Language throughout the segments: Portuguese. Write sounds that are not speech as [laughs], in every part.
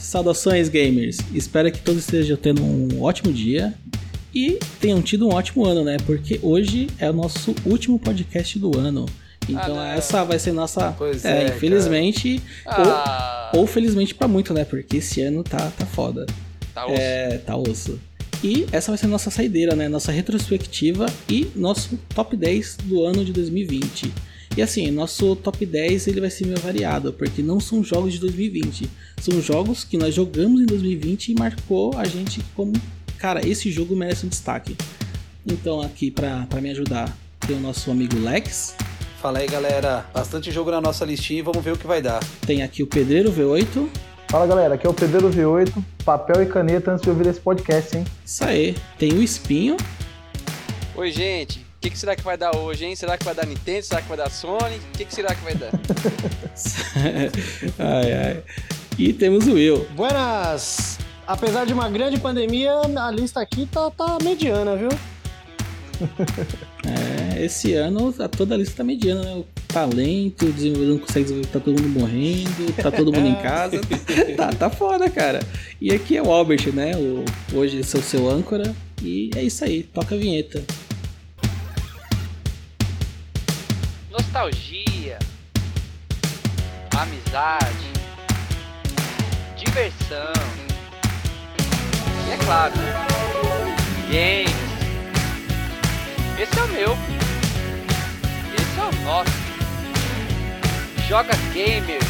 Saudações, gamers! Espero que todos estejam tendo um ótimo dia e tenham tido um ótimo ano, né? Porque hoje é o nosso último podcast do ano. Então Ah, essa vai ser nossa. Pois é, é, infelizmente. Ah, Ou, ou felizmente pra muito, né? Porque esse ano tá, tá foda. tá osso. É, tá osso. E essa vai ser nossa saideira, né? Nossa retrospectiva e nosso top 10 do ano de 2020. E assim, nosso top 10 ele vai ser meio variado, porque não são jogos de 2020. São jogos que nós jogamos em 2020 e marcou a gente como, cara, esse jogo merece um destaque. Então aqui pra, pra me ajudar tem o nosso amigo Lex, Fala aí, galera. Bastante jogo na nossa listinha e vamos ver o que vai dar. tem aqui o Pedreiro V8, Fala galera, aqui é o Pedreiro V8, papel e caneta antes de ouvir esse podcast, hein? isso aí, tem o Espinho, Oi, gente. O que, que será que vai dar hoje, hein? Será que vai dar Nintendo? Será que vai dar Sony? O que, que será que vai dar? [laughs] ai, ai. E temos o Will. Buenas! Apesar de uma grande pandemia, a lista aqui tá, tá mediana, viu? É, esse ano a toda a lista tá mediana, né? O talento, o desenvolvedor não consegue desenvolver, tá todo mundo morrendo, tá todo mundo em [laughs] casa. tá, tá foda, cara. E aqui é o Albert, né? O, hoje sou seu âncora. E é isso aí, toca a vinheta. Nostalgia. Amizade. Diversão. E é claro, games. Esse é o meu. Esse é o nosso. Joga Gamers.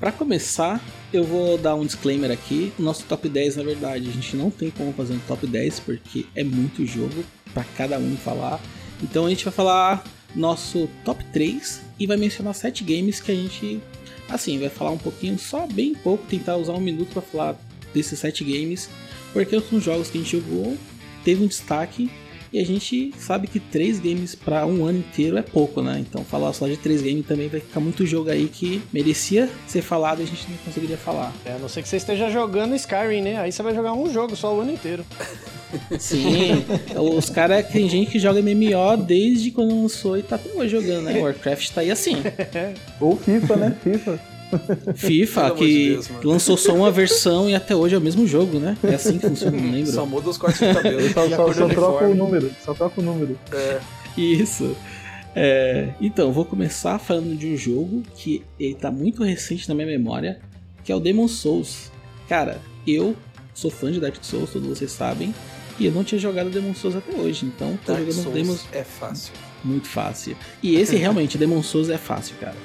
Pra começar, eu vou dar um disclaimer aqui. Nosso top 10, na verdade, a gente não tem como fazer um top 10 porque é muito jogo pra cada um falar. Então a gente vai falar nosso top 3 e vai mencionar 7 games que a gente, assim, vai falar um pouquinho, só bem pouco, tentar usar um minuto pra falar desses 7 games, porque são jogos que a gente jogou, teve um destaque e a gente sabe que 3 games pra um ano inteiro é pouco, né? Então falar só de 3 games também vai ficar muito jogo aí que merecia ser falado e a gente não conseguiria falar. É, a não ser que você esteja jogando Skyrim, né? Aí você vai jogar um jogo só o ano inteiro. [laughs] Sim, os caras tem gente que joga MMO desde quando lançou e tá até hoje jogando, né? Warcraft tá aí assim. Ou FIFA, né? FIFA. FIFA, Pelo que Deus, lançou só uma versão e até hoje é o mesmo jogo, né? É assim que funciona, não lembro. [laughs] Só muda os cortes de cabelo. Só, só, só troca o número. Só troca o número. É. Isso. É, então, vou começar falando de um jogo que ele tá muito recente na minha memória, que é o Demon Souls. Cara, eu sou fã de Dark Souls, todos vocês sabem, e eu não tinha jogado Demon Souls até hoje, então tô Dark jogando Souls Demon é fácil. muito fácil. E esse realmente, Demon Souls é fácil, cara.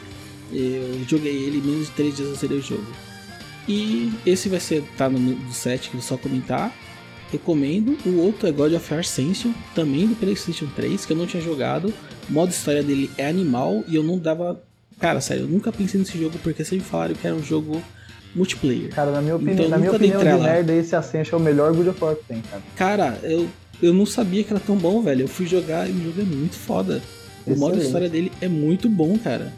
Eu joguei ele em menos de 3 dias eu zerei o jogo. E esse vai ser tá no do set que eu vou só comentar. Recomendo. O outro é God of War Ascension, também do PlayStation 3, que eu não tinha jogado. O modo história dele é animal e eu não dava. Cara, sério, eu nunca pensei nesse jogo porque sempre falaram que era um jogo multiplayer. Cara, na minha opinião, Então, na minha opinião de trela. merda, esse Ascension é o melhor God of War que tem, cara. Cara, eu, eu não sabia que era tão bom, velho. Eu fui jogar e o jogo é muito foda. O modo Excelente. história dele é muito bom, cara.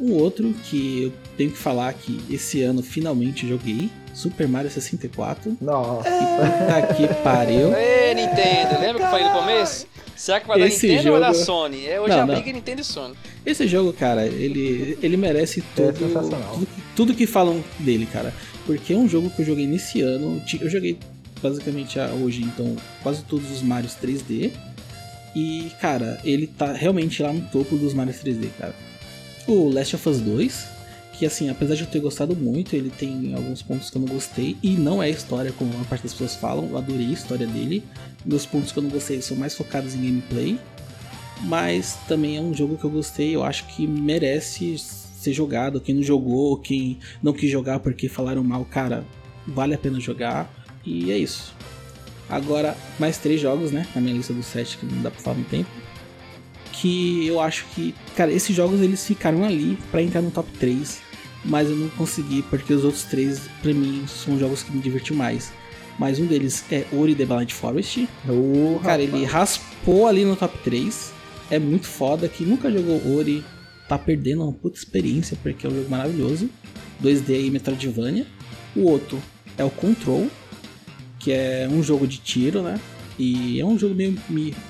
Um outro que eu tenho que falar que esse ano finalmente joguei, Super Mario 64. Nossa. Puta que pariu. Ê, Nintendo. Lembra que eu falei no começo? Será que vai dar Esse Nintendo ou vai dar jogo- Sony? É, hoje Não, a não. briga é Nintendo e Sony. Esse jogo, cara, ele, ele merece tudo, sensacional. tudo, que- tudo que falam dele, cara. Porque é um jogo que eu joguei nesse ano. Eu joguei basicamente a- hoje, então, quase todos os Marios 3D. E, cara, ele tá realmente lá no topo dos Marios 3D, cara. O Last of Us 2, que assim, apesar de eu ter gostado muito, ele tem alguns pontos que eu não gostei. E não é história, como a parte das pessoas falam. Eu adorei a história dele. Meus pontos que eu não gostei são mais focados em gameplay. Mas também é um jogo que eu gostei, eu acho que merece ser jogado. Quem não jogou, quem não quis jogar porque falaram mal, cara, vale a pena jogar. E é isso. Agora, mais três jogos, né? Na minha lista dos sete, que não dá pra falar no tempo. Que eu acho que, cara, esses jogos eles ficaram ali pra entrar no top 3. Mas eu não consegui, porque os outros três, pra mim, são jogos que me divertiu mais. Mas um deles é Ori The Blind Forest. Ô, Cara, rapaz. ele raspou ali no top 3. É muito foda. Quem nunca jogou Ori tá perdendo uma puta experiência, porque é um jogo maravilhoso. 2D e Metroidvania. O outro é o Control, que é um jogo de tiro, né? E é um jogo meio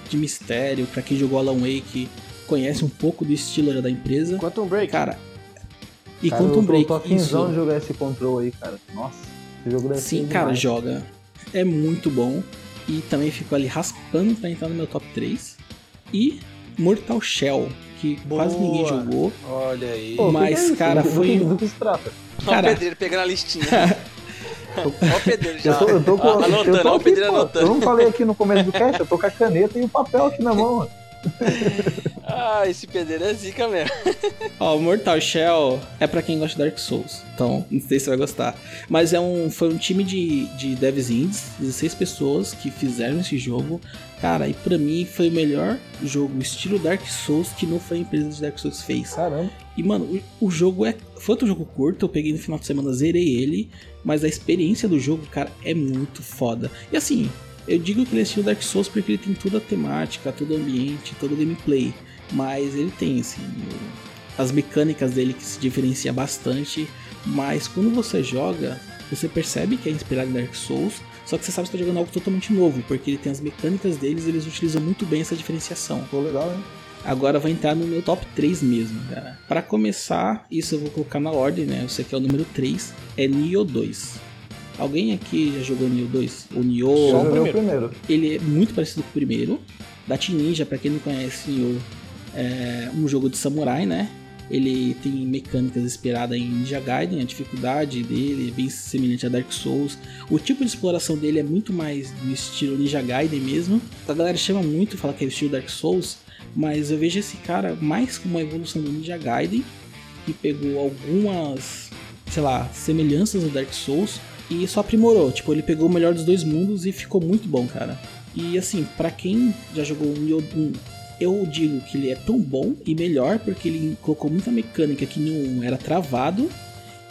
de mistério. Pra quem jogou Alan Wake, conhece um pouco do estilo da empresa. Quantum Break. Cara, e Cara, Quantum eu Break, tô afinzão de isso. jogar esse control aí, cara. Nossa, esse jogo deve Sim, ser cara, demais. joga. É muito bom. E também ficou ali raspando pra entrar no meu top 3. E Mortal Shell, que quase Boa. ninguém jogou. Olha aí. Pô, Mas, é isso? cara, [laughs] foi um- Do que se trata? Ó o Cara. pedreiro pegando a listinha. [laughs] Ó o pedreiro já. Eu tô, eu tô com. Ó, eu anotando, tô ó o aqui, pedreiro pô. Eu anotando. não falei aqui no começo do cast, eu tô com a caneta e o papel aqui na mão, mano. Ah, esse pedreiro é zica mesmo. Ó, o Mortal Shell é pra quem gosta de Dark Souls. Então, não sei se você vai gostar. Mas é um, foi um time de, de devs indies, 16 pessoas que fizeram esse jogo. Cara, e pra mim foi o melhor jogo estilo Dark Souls que não foi a empresa de Dark Souls fez. Caramba. E, mano, o, o jogo é. Foi outro jogo curto, eu peguei no final de semana, zerei ele. Mas a experiência do jogo, cara, é muito foda. E assim, eu digo que ele é Dark Souls porque ele tem toda a temática, todo o ambiente, todo o gameplay. Mas ele tem, assim, as mecânicas dele que se diferencia bastante. Mas quando você joga, você percebe que é inspirado em Dark Souls. Só que você sabe que você tá jogando algo totalmente novo, porque ele tem as mecânicas deles eles utilizam muito bem essa diferenciação. Pô, legal, hein? Agora vai entrar no meu top 3 mesmo, cara. Pra começar, isso eu vou colocar na ordem, né? Esse aqui é o número 3, é Nioh 2. Alguém aqui já jogou Nioh 2? O Nioh, joguei o primeiro. ele é muito parecido com o primeiro. Da Team Ninja, pra quem não conhece, Nioh é um jogo de samurai, né? Ele tem mecânicas inspiradas em Ninja Gaiden, a dificuldade dele é bem semelhante a Dark Souls. O tipo de exploração dele é muito mais do estilo Ninja Gaiden mesmo. A galera chama muito, fala que é o estilo Dark Souls, mas eu vejo esse cara mais como uma evolução do Ninja Gaiden, que pegou algumas, sei lá, semelhanças do Dark Souls e só aprimorou. Tipo, ele pegou o melhor dos dois mundos e ficou muito bom, cara. E assim, pra quem já jogou o 1, eu digo que ele é tão bom e melhor porque ele colocou muita mecânica que não era travado.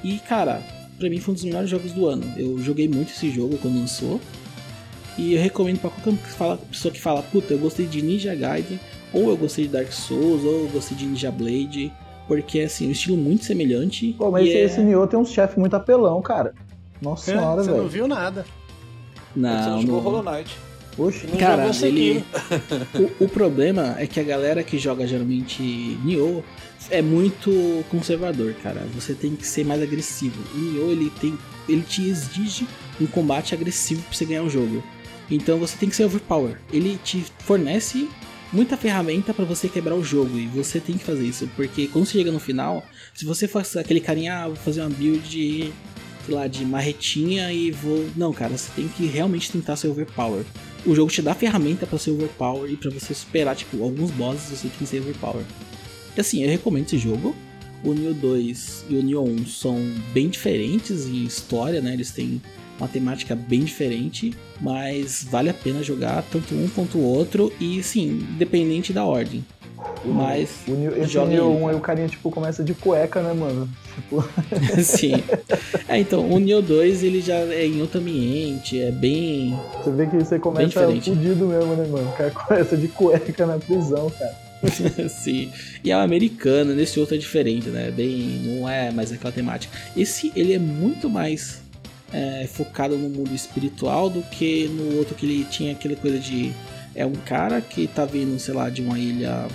E cara, pra mim foi um dos melhores jogos do ano. Eu joguei muito esse jogo quando lançou. E eu recomendo pra qualquer pessoa que fala, puta, eu gostei de Ninja Gaiden, ou eu gostei de Dark Souls, ou eu gostei de Ninja Blade. Porque assim, um estilo muito semelhante. Pô, mas esse, é- esse Nioh tem uns chefes muito apelão, cara. Nossa senhora, Você não velho. viu nada. Você Não, não jogou não. Hollow Knight. Oxe. Não Cara, jogou ele. [laughs] O, o problema é que a galera que joga geralmente Nioh é muito conservador, cara. Você tem que ser mais agressivo. O Nioh ele tem, ele te exige um combate agressivo pra você ganhar o jogo. Então você tem que ser overpower. Ele te fornece muita ferramenta pra você quebrar o jogo e você tem que fazer isso, porque quando você chega no final, se você faz aquele carinha, ah, vou fazer uma build sei lá, de marretinha e vou. Não, cara, você tem que realmente tentar ser overpower. O jogo te dá ferramenta pra ser overpower e pra você superar, tipo, alguns bosses você tem que ser overpower. E assim, eu recomendo esse jogo. O Neo 2 e o Neo 1 são bem diferentes em história, né? Eles têm uma temática bem diferente, mas vale a pena jogar tanto um quanto o outro e sim, independente da ordem. Mas O Nioh- esse Joga ele, 1 aí o carinha, tipo, começa de cueca, né, mano? Tipo, [laughs] sim. É, então, o Neo 2 ele já é em outro ambiente, é bem você vê que você começa diferente. fudido mesmo, né, mano? O cara [laughs] começa de cueca na prisão, cara. [laughs] Sim. E é um americano, nesse outro é diferente, né? Bem, não é mais aquela temática. Esse ele é muito mais é, focado no mundo espiritual do que no outro que ele tinha aquela coisa de é um cara que tá vindo, sei lá, de uma ilha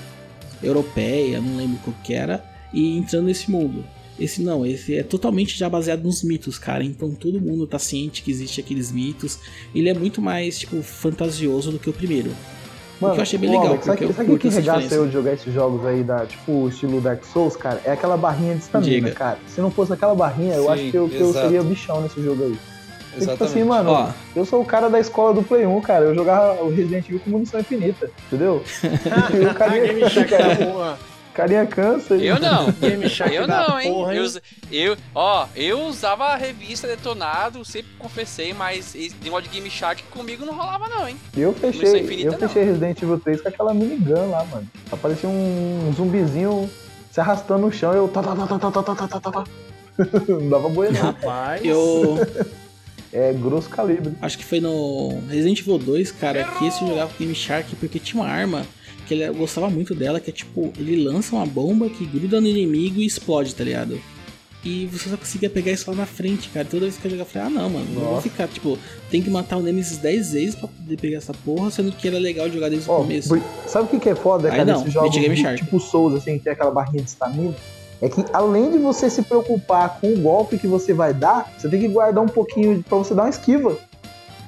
europeia, não lembro qual que era, e entrando nesse mundo. Esse não, esse é totalmente já baseado nos mitos, cara. Então todo mundo tá ciente que existe aqueles mitos. Ele é muito mais, tipo, fantasioso do que o primeiro. O que eu achei bem legal, Alex, sabe, eu sabe que regaça eu de jogar esses jogos aí, da, tipo, estilo Dark Souls, cara? É aquela barrinha de estamina, cara. Se não fosse aquela barrinha, eu Sim, acho que eu, que eu seria bichão nesse jogo aí. Porque, tipo assim, Exatamente. mano, Ó, eu sou o cara da escola do Play 1, cara. Eu jogava o Resident Evil com munição infinita, entendeu? [laughs] E o Ah, [laughs] carinha, cansa. Eu não. [laughs] Game Shark Eu não, hein? porra, Eu, us- eu, ó, eu usava a revista Detonado, sempre confessei, mas esse negócio de Game Shark comigo não rolava não, hein? Eu fechei, Infinita, eu fechei Resident Evil 3 com aquela minigun lá, mano. Aparecia um zumbizinho se arrastando no chão e eu. Tá, tá, tá, tá, tá, tá, tá, tá, tá, tá. [laughs] Não dava boi, não. Rapaz. eu É grosso calibre. acho que foi no Resident Evil 2, cara, que esse eu jogava com Game Shark porque tinha uma arma que ele, eu gostava muito dela, que é tipo, ele lança uma bomba que gruda no inimigo e explode, tá ligado? E você só conseguia pegar isso lá na frente, cara. Toda vez que eu jogava, eu falei, ah não, mano, não vou ficar, tipo, tem que matar o Nemesis 10 vezes pra poder pegar essa porra, sendo que era legal jogar desde o Ó, começo. sabe o que, que é foda, Aí cara, não, jogos Mid Game de- tipo Souls, assim, que tem aquela barrinha de estamina? É que além de você se preocupar com o golpe que você vai dar, você tem que guardar um pouquinho pra você dar uma esquiva.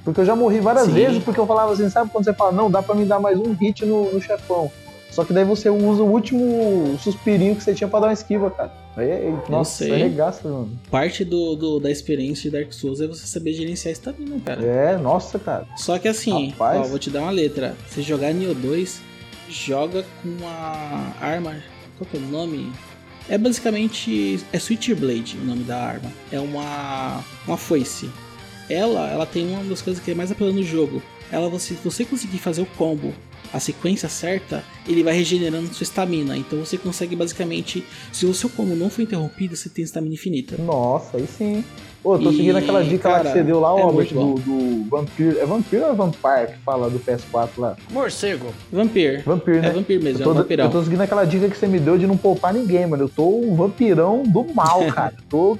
Porque eu já morri várias Sim. vezes porque eu falava assim, sabe quando você fala, não, dá pra me dar mais um hit no, no chefão. Só que daí você usa o último suspirinho que você tinha pra dar uma esquiva, cara. Aí, aí, nossa, é regaça, mano. Parte do, do- da experiência de Dark Souls é você saber gerenciar estamina, cara. É, nossa, cara. Só que assim, Rapaz. ó, vou te dar uma letra. Você jogar Nioh 2, joga com a arma. Qual que é o nome? É basicamente. É Switchblade o nome da arma. É uma. uma foice. Ela, ela tem uma das coisas que é mais apelando no jogo. Ela, você, se você conseguir fazer o combo, a sequência certa, ele vai regenerando sua estamina. Então você consegue basicamente. Se o seu combo não for interrompido, você tem estamina infinita. Nossa, aí sim. Pô, eu tô E, seguindo aquela dica lá cara, que você deu lá, é Robert, muito bom. do, do Vampire. É Vampire ou é Vampire que fala do PS4 lá? Morcego. Vampir. Vampire, né? É vampiro mesmo, Eu é um tô, vampirão. eu tô seguindo aquela dica que você me deu de não poupar ninguém, mano. Eu tô um vampirão do mal, [laughs] cara. tô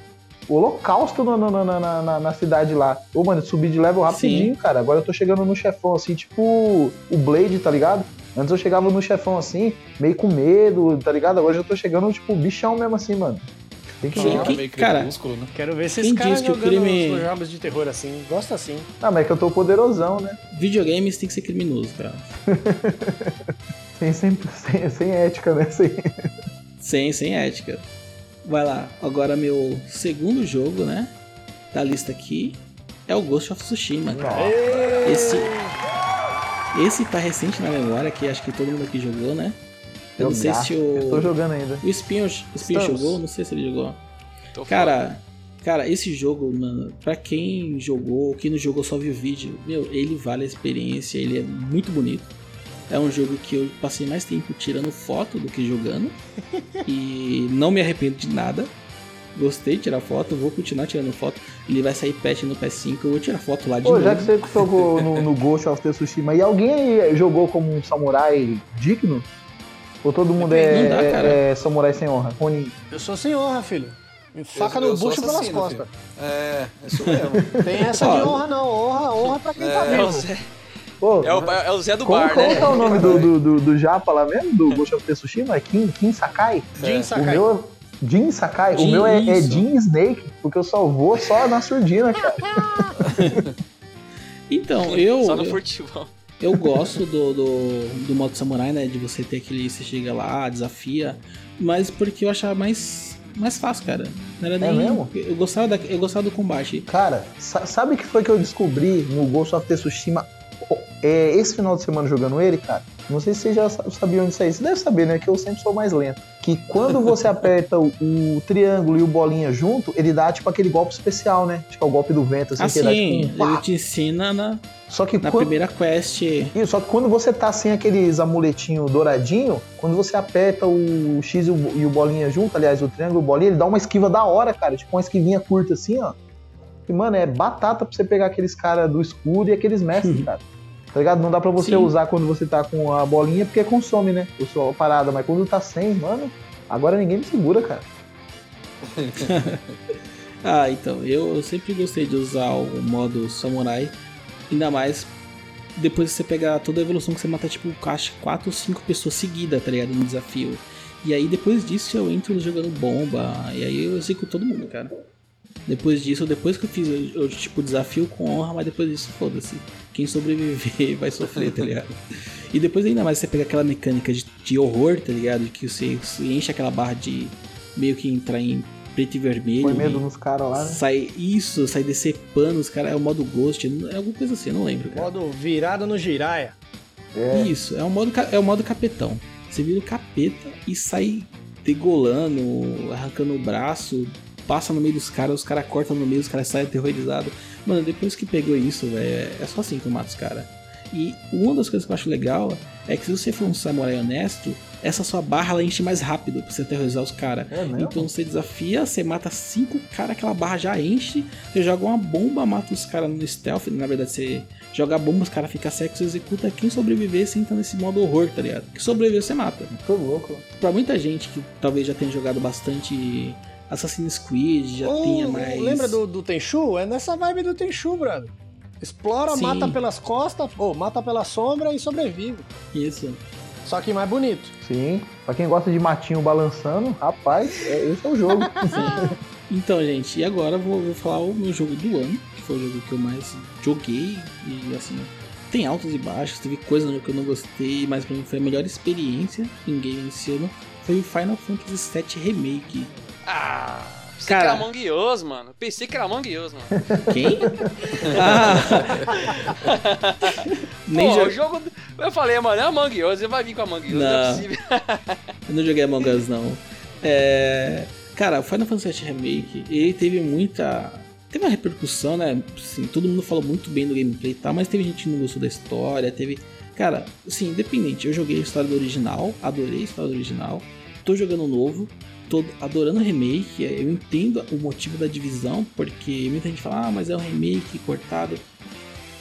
holocausto na, na, na, na, na- na cidade lá. Ô, mano, subi de level rapidinho, cara. Agora eu tô chegando no chefão, assim, tipo o Blade, tá ligado? Antes eu chegava no chefão assim, meio com medo, tá ligado? Agora eu já tô chegando, tipo, bichão mesmo assim, mano. Tem que Sim, jogar. que- cara, crepúsculo, né? Quero ver esses caras que o jogando crime- os jogos de terror assim. Gosta assim. Ah, mas é que eu tô poderosão, né? Videogames tem que ser criminoso, cara. [laughs] Sem, sem, sem, sem ética, né? Sem... Sem, sem ética. Vai lá, agora meu segundo jogo, né? Da lista aqui é o Ghost of Tsushima, cara. Esse, esse tá recente na memória, que acho que todo mundo aqui jogou, né? Eu não sei se Eu tô o. jogando ainda. O Espinho, o Espinho Estamos. jogou, não sei se ele jogou. Tô. Cara, cara, esse jogo, mano, pra quem jogou, quem não jogou só viu o vídeo, meu, ele vale a experiência, ele é muito bonito. É um jogo que eu passei mais tempo tirando foto do que jogando. e não me arrependo de nada. Gostei de tirar foto, vou continuar tirando foto. Ele vai sair patch no PS5, eu vou tirar foto lá de Pô, novo. já que você jogou [laughs] no, no Ghost of Tsushima, e alguém aí jogou como um samurai digno? Ou todo mundo é, dá, é- é samurai sem honra? Ronin. Eu sou sem honra, filho. Faca Eu- no eu bucho pelas costas. filho. É, é isso mesmo. Tem essa de honra não. Honra, honra pra quem tá É, o vivo. Pô, é o, é o Zé do como, bar, como né? que é o nome do, [laughs] do, do, do japa lá mesmo, do Ghost of Tsushima? É Kim, Kim Sakai? Jin O Sakai. meu é Jin Sakai. o Jin, meu é, é. Jin Snake, porque eu só vou só na surdina, cara. [laughs] Então, eu. Só no eu- furtivão. Eu gosto do, do, do modo samurai, né? De você ter aquele. Você chega lá, desafia. Mas porque eu achava mais, mais fácil, cara. Não era nem. mesmo? Eu gostava, da, eu gostava do combate. Cara, sa- sabe o que foi que eu descobri no Ghost of Tsushima é, esse final de semana jogando ele, cara? Não sei se vocês já sa- sabiam disso aí. Você deve saber, né? Que eu sempre sou mais lento. Que quando você [laughs] aperta o, o triângulo e o bolinha junto, ele dá tipo aquele golpe especial, né? Que é o golpe do vento, assim, que dá Assim, tipo um ele te ensina na, Só que na quando, primeira quest. Isso, só que quando você tá sem aqueles amuletinho douradinho, quando você aperta o X e o, e o bolinha junto, aliás, o triângulo e o bolinha, ele dá uma esquiva da hora, cara. Tipo uma esquivinha curta assim, ó. E, mano, é batata pra você pegar aqueles caras do escuro e aqueles mestres, [laughs] cara. Tá ligado? Não dá pra você Sim. usar quando você tá com a bolinha, porque consome, né? O sua parada. Mas quando tá sem, mano, agora ninguém me segura, cara. [laughs] Ah, então, eu, sempre gostei de usar o modo samurai. Ainda mais depois que você pegar toda a evolução que você mata, tipo, caixa 4 ou 5 pessoas seguidas, tá ligado? No desafio. E aí depois disso eu entro jogando bomba. E aí eu executo todo mundo, cara. Depois disso, depois que eu fiz eu, eu, tipo desafio com honra, mas depois disso, foda-se. Quem sobreviver [laughs] vai sofrer, tá ligado? E depois ainda mais você pega aquela mecânica de, de horror, tá ligado? De que você, você enche aquela barra de meio que entrar em preto e vermelho. Põe e- medo nos caras lá, né? Sai isso, sai decepando os caras, é o modo Ghost, é alguma coisa assim, eu não lembro, cara. Modo virada no giraia. É. Isso, é o modo é o modo capetão. Você vira o capeta e sai degolando, arrancando o braço, passa no meio dos caras, os caras cortam no meio, os caras saem aterrorizados. Mano, depois que pegou isso, velho, é só assim que eu mato os caras. E uma das coisas que eu acho legal é que se você for um samurai honesto, essa sua barra ela enche mais rápido pra você aterrorizar os caras. É? Então você desafia, você mata cinco caras, aquela barra já enche, você joga uma bomba, mata os caras no stealth, na verdade você joga a bomba, os caras ficam secos, você executa quem sobreviver, você entra nesse modo horror, tá ligado? Que sobreviver você mata. Tô louco. Pra muita gente que talvez já tenha jogado bastante Assassin's Creed já tinha mais. Lembra do, do Tenchu? É nessa vibe do Tenchu, brother. Explora, Sim. mata pelas costas, ou mata pela sombra e sobrevive. Isso. Só que mais bonito. Sim. Pra quem gosta de matinho balançando, rapaz, é- esse é o jogo. [laughs] Então, gente, e agora eu vou, vou falar o meu jogo do ano, que foi o jogo que eu mais joguei. E assim, tem altos e baixos, teve coisa no jogo que eu não gostei, mas pra mim foi a melhor experiência em game esse ano. Foi o Final Fantasy VII Remake. Ah, pensei Cara. que era Among Us, mano. Pensei que era Among Us, mano. Quem? ah! [laughs] Nem Pô, jo- o jogo. Eu falei, mano, é Among Us, ele vai vir com Among Us, não, é Não. possível. Eu não joguei Among Us, não. É... Cara, o Final Fantasy VII Remake, ele teve muita... Teve uma repercussão, né? Assim, todo mundo falou muito bem do gameplay e tal, mas teve gente que não gostou da história, teve... Cara, assim, independente, eu joguei a história do original, adorei a história do original, tô jogando o novo, tô adorando o remake, eu entendo o motivo da divisão, porque muita gente fala, ah, mas é um remake cortado.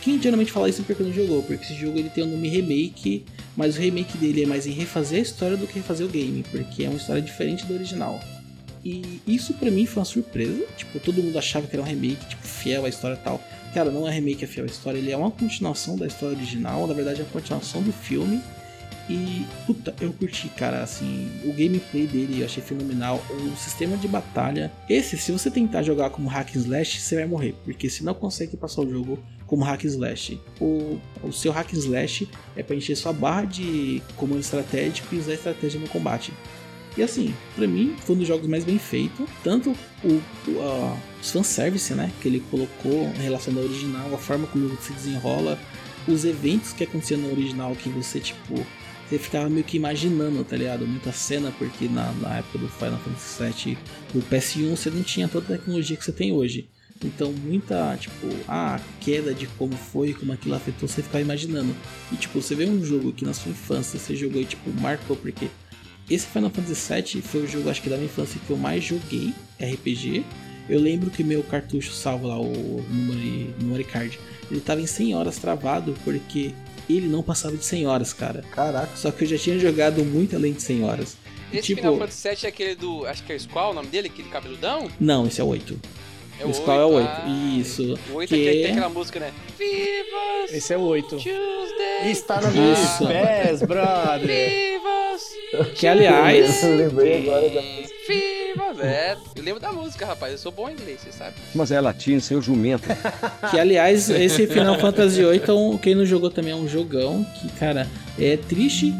Quem geralmente fala isso é porque não jogou, porque esse jogo ele tem o nome remake, mas o remake dele é mais em refazer a história do que refazer o game, porque é uma história diferente do original. E isso pra mim foi uma surpresa, tipo, todo mundo achava que era um remake, tipo, fiel à história e tal. Cara, não é remake, é fiel à história, ele é uma continuação da história original, na verdade é uma continuação do filme. E, puta, eu curti, cara, assim, o gameplay dele eu achei fenomenal, o sistema de batalha. Esse, se você tentar jogar como hack and slash, você vai morrer, porque você não consegue passar o jogo como hack and slash. O, o seu hack and slash é pra encher sua barra de comando estratégico e usar estratégia no combate. E assim, pra mim, foi um dos jogos mais bem feitos. Tanto o, o os fanservice, né? Que ele colocou em relação ao original, a forma como ele se desenrola, os eventos que aconteciam no original que você, tipo, você ficava meio que imaginando, tá ligado? Muita cena, porque na, na época do Final Fantasy VII, do PS1, você não tinha toda a tecnologia que você tem hoje. Então, muita, tipo, a queda de como foi, como aquilo afetou, você ficava imaginando. E, tipo, você vê um jogo que na sua infância você jogou e, tipo, marcou, porque esse Final Fantasy VII foi o jogo, acho que da minha infância, que eu mais joguei RPG. Eu lembro que meu cartucho salvo lá, o memory, memory card, ele tava em 100 horas travado, porque ele não passava de 100 horas, cara. Caraca. Só que eu já tinha jogado muito além de 100 horas. E, Esse tipo, Final Fantasy VII é aquele do. Acho que é o Squall, o nome dele, aquele cabeludão? não, esse é o 8. É o Squall é o 8. ah, Isso. O 8 Que- é que tem aquela música, né? Vivas Esse é o 8. Tuesday! Está Isso. meus pés, brother. Vivas! Que aliás, Eu lembrei agora da Vivas! É, eu lembro da música, rapaz. Eu sou bom em inglês, você sabe. Mas é latim, seu jumento. [laughs] Que aliás, esse Final Fantasy VIII, então, quem não jogou também é um jogão que, cara, é triste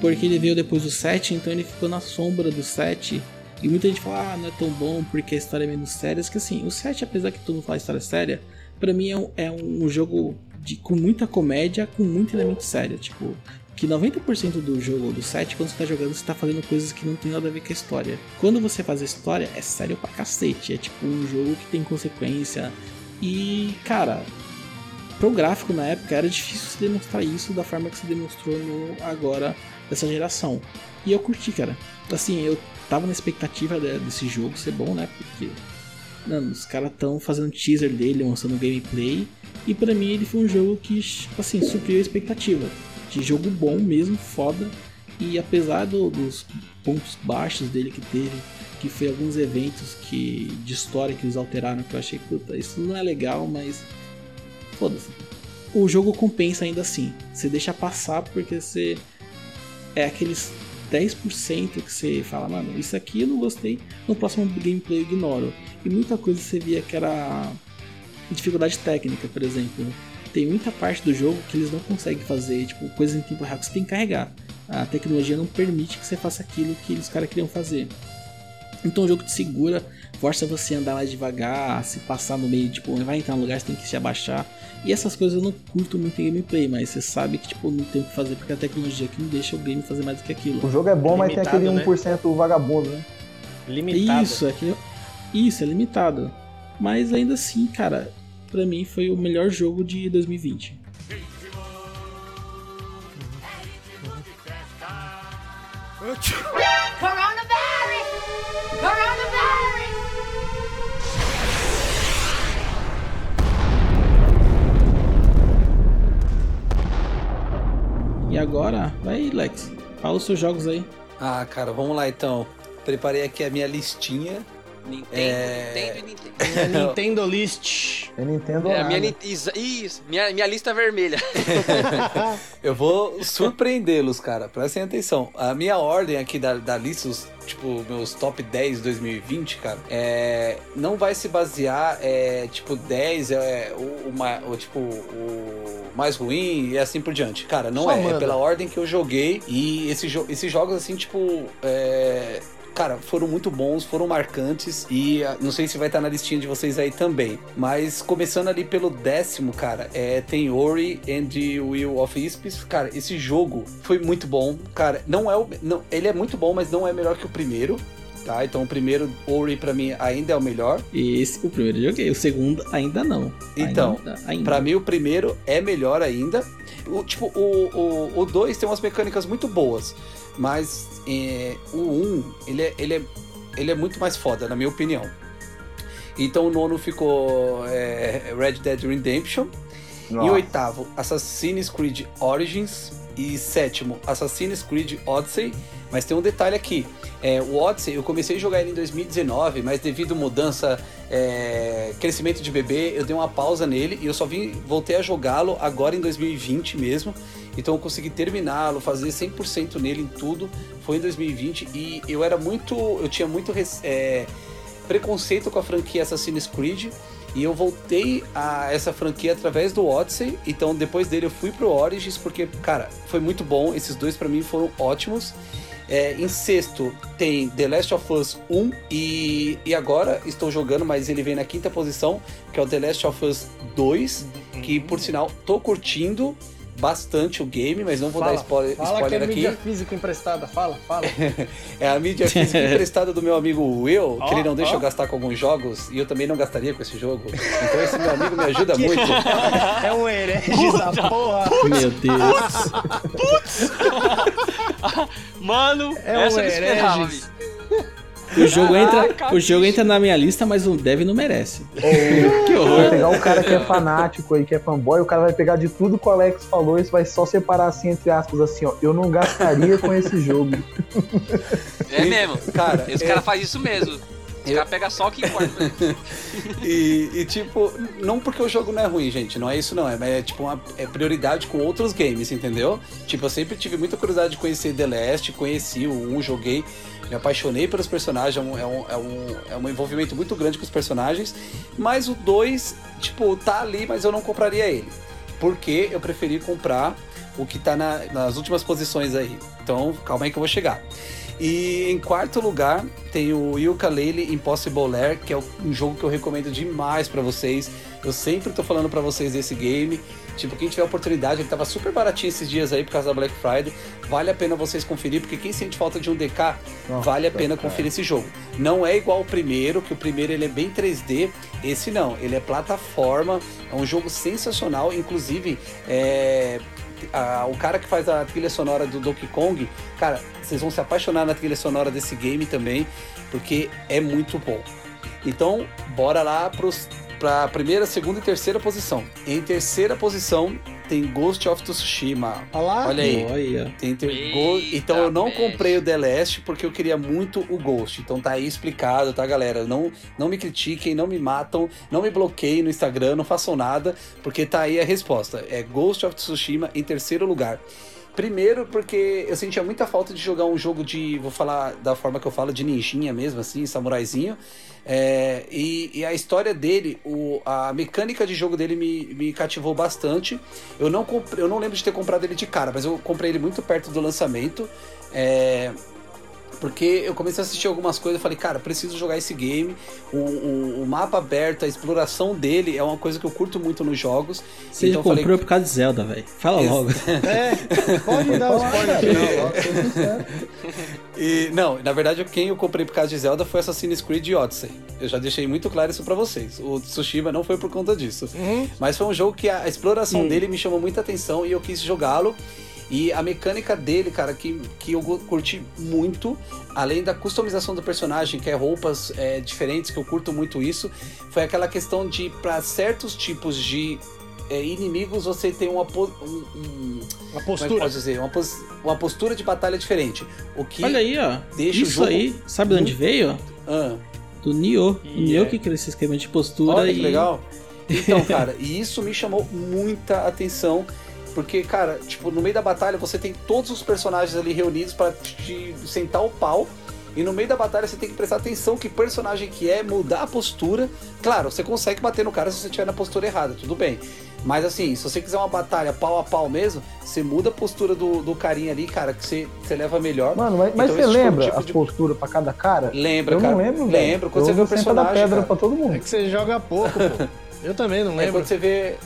porque ele veio depois do 7, então ele ficou na sombra do 7. E muita gente fala, ah, não é tão bom porque a história é menos séria. Que assim, o 7, apesar que todo mundo fala história séria, pra mim é um, é um jogo de, com muita comédia, com muito elemento sério. Tipo, que 90% do jogo do 7, quando você tá jogando, você tá fazendo coisas que não tem nada a ver com a história. Quando você faz a história, é sério pra cacete. É tipo um jogo que tem consequência. E, cara, pro gráfico na época era difícil se demonstrar isso da forma que se demonstrou no agora dessa geração. E eu curti, cara. Assim, eu tava na expectativa de- desse jogo ser bom, né? Porque mano, os caras tão fazendo teaser dele, mostrando gameplay. E pra mim ele foi um jogo que, assim, supriu a expectativa. De jogo bom mesmo, foda. E apesar do- dos pontos baixos dele que teve, que foi alguns eventos que de história que eles alteraram, que eu achei, puta, isso não é legal, mas foda-se. O jogo compensa ainda assim. Você deixa passar porque você é aqueles 10% que você fala, mano, isso aqui eu não gostei, no próximo gameplay eu ignoro. E muita coisa você via que era dificuldade técnica, por exemplo. Tem muita parte do jogo que eles não conseguem fazer, tipo, coisas em tempo real que você tem que carregar. A tecnologia não permite que você faça aquilo que os caras queriam fazer. Então o jogo te segura, força você a andar mais devagar, se passar no meio, tipo, vai entrar no lugar, você tem que se abaixar. E essas coisas eu não curto muito em gameplay, mas você sabe que tipo, não tem o que fazer porque a tecnologia que não deixa o game fazer mais do que aquilo. O jogo é bom, mas tem aquele né? 1% vagabundo, né? Limitado. Isso, é que, isso, é limitado. Mas ainda assim, cara, pra mim foi o melhor jogo de 2020. Coronavirus! Coronavirus! E agora, vai Lex, fala os seus jogos aí. Ah, cara, vamos lá então. Preparei aqui a minha listinha Nintendo, É. Nintendo e Nintendo. É [laughs] Nintendo List. É Nintendo É, minha, isso, minha, minha lista vermelha. [laughs] Eu vou surpreendê-los, cara. Prestem atenção. A minha ordem aqui da, da lista, os, tipo, meus top 10 2020, cara, é, não vai se basear, é, tipo, 10 é o, o, o, tipo, o mais ruim e assim por diante. Cara, não Só é. manda. É pela ordem que eu joguei e esse jo esses jogos, assim, tipo, é, Cara, foram muito bons, foram marcantes e ah, não sei se vai estar na listinha de vocês aí também. Mas começando ali pelo décimo, cara, é, tem Ori and the Will of Wisps. Cara, esse jogo foi muito bom. Cara, não é o. Não, ele é muito bom, mas não é melhor que o primeiro. Tá? Então o primeiro, Ori, pra mim, ainda é o melhor. E esse, o primeiro eu joguei, o segundo ainda não. Então. Pra mim, o primeiro é melhor ainda. O, tipo, o 2 o, o dois tem umas mecânicas muito boas. Mas é, o 1, um, ele, é, ele, é, ele é muito mais foda, na minha opinião. Então o nono ficou é, Red Dead Redemption. E Nossa. oitavo, Assassin's Creed Origins. E sétimo, Assassin's Creed Odyssey. Mas tem um detalhe aqui. É, o Odyssey, eu comecei a jogar ele em 2019, mas devido mudança, é, crescimento de bebê, eu dei uma pausa nele e eu só vim, voltei a jogá-lo agora em 2020 mesmo. Então eu consegui terminá-lo, fazer 100% nele em tudo. Foi em 2020 e eu era muito, eu tinha muito é, preconceito com a franquia Assassin's Creed. E eu voltei a essa franquia através do Odyssey. Então depois dele eu fui pro Origins, porque, cara, foi muito bom. Esses dois pra mim foram ótimos. É, em sexto tem The Last of Us 1 e, e agora estou jogando, mas ele vem na quinta posição, que é o The Last of Us 2, que por sinal tô curtindo bastante o game, mas não vou dar spoiler, fala que spoiler é aqui. mídia física emprestada. Fala, fala. [laughs] É a mídia física emprestada do meu amigo Will, que Ó, ele não deixa ó. eu gastar com alguns jogos, e eu também não gastaria com esse jogo. Então esse meu amigo me ajuda muito. [laughs] É um herege da porra. Meu Deus. [laughs] Mano, É um essa eu esperava, hereges. bicho. O jogo, Caraca, entra, o jogo entra na minha lista, mas o Dev não merece. [laughs] que horror. Vai pegar o cara que é fanático aí, que é fanboy, o cara vai pegar de tudo que o Alex falou e vai só separar assim, entre aspas, assim, ó. Eu não gastaria com esse jogo. É mesmo. Cara, Esse é- cara faz isso mesmo. Os caras pegam só o que importa. [laughs] E, e, tipo, não porque o jogo não é ruim, gente, não é isso não, é, mas é tipo uma é prioridade com outros games, entendeu? Tipo, eu sempre tive muita curiosidade de conhecer The Last, conheci o 1, joguei, me apaixonei pelos personagens, é um, é um, é um, é um envolvimento muito grande com os personagens, mas o 2, tipo, tá ali, mas eu não compraria ele. Porque eu preferi comprar o que tá na- nas últimas posições aí. Então, calma aí que eu vou chegar. E em quarto lugar tem o Yooka-Laylee Impossible Lair, que é um jogo que eu recomendo demais pra vocês. Eu sempre tô falando pra vocês desse game. Tipo, quem tiver oportunidade, ele tava super baratinho esses dias aí por causa da Black Friday. Vale a pena vocês conferir, porque quem sente falta de um DK, Nossa, vale a pena cara. conferir esse jogo. Não é igual o primeiro, que o primeiro ele é bem 3D. Esse não, ele é plataforma, é um jogo sensacional. Inclusive, é, a- o cara que faz a trilha sonora do Donkey Kong, cara, vocês vão se apaixonar na trilha sonora desse game também, porque é muito bom. Então, bora lá pros, pra primeira, segunda e terceira posição. Em terceira posição tem Ghost of Tsushima. Olha lá. Olha aí. Olha. Tem ter- Eita, Então eu não comprei o The Last porque eu queria muito o Ghost. Então tá aí explicado, tá, galera? Não, não me critiquem, não me matam, não me bloqueiem no Instagram, não façam nada, porque tá aí a resposta. É Ghost of Tsushima em terceiro lugar. Primeiro, porque eu sentia muita falta de jogar um jogo de. Vou falar da forma que eu falo, de ninjinha mesmo, assim, samuraizinho. É, e, e a história dele, o, a mecânica de jogo dele me, me cativou bastante. Eu não, comprei, eu não lembro de ter comprado ele de cara, mas eu comprei ele muito perto do lançamento. É, porque eu comecei a assistir algumas coisas e falei, cara, preciso jogar esse game. O, o, o mapa aberto, a exploração dele é uma coisa que eu curto muito nos jogos. Você Então eu falei- comprou por causa de Zelda, velho. Fala Ex- logo. [laughs] É, pode dar os spoiler sincero. [laughs] E, não, na verdade, quem eu comprei por causa de Zelda foi Assassin's Creed Odyssey. Eu já deixei muito claro isso pra vocês. O Tsushima não foi por conta disso. Mas foi um jogo que a exploração dele me chamou muita atenção e eu quis jogá-lo. E a mecânica dele, cara, que, que eu curti muito, além da customização do personagem, que é roupas é, diferentes, que eu curto muito isso, foi aquela questão de, para certos tipos de é, inimigos, você tem uma, po- um- um- Uma é postura. pode dizer? Uma, pos- uma postura de batalha diferente. O que Olha aí, ó. Deixa o Isso jogo aí, sabe de onde veio? Ah, Do Nioh. O E Nioh é. que cria esse esquema de postura Olha e. que legal. [laughs] Então, cara, e isso me chamou muita atenção. Porque, cara, tipo, no meio da batalha você tem todos os personagens ali reunidos pra te sentar o pau. E no meio da batalha você tem que prestar atenção que personagem que é, mudar a postura. Claro, você consegue bater no cara se você estiver na postura errada, tudo bem. Mas assim, se você quiser uma batalha pau a pau mesmo, você muda a postura do, do carinha ali, cara, que você, você leva melhor. Mano, mas, mas Então, você tipo- lembra tipo as de- posturas pra cada cara? Lembra, eu cara? não lembro, velho. Lembro, quando eu você vê o personagem. pedra cara. pra todo É mundo. que você joga pouco, pô. Eu também não É lembro. quando você vê.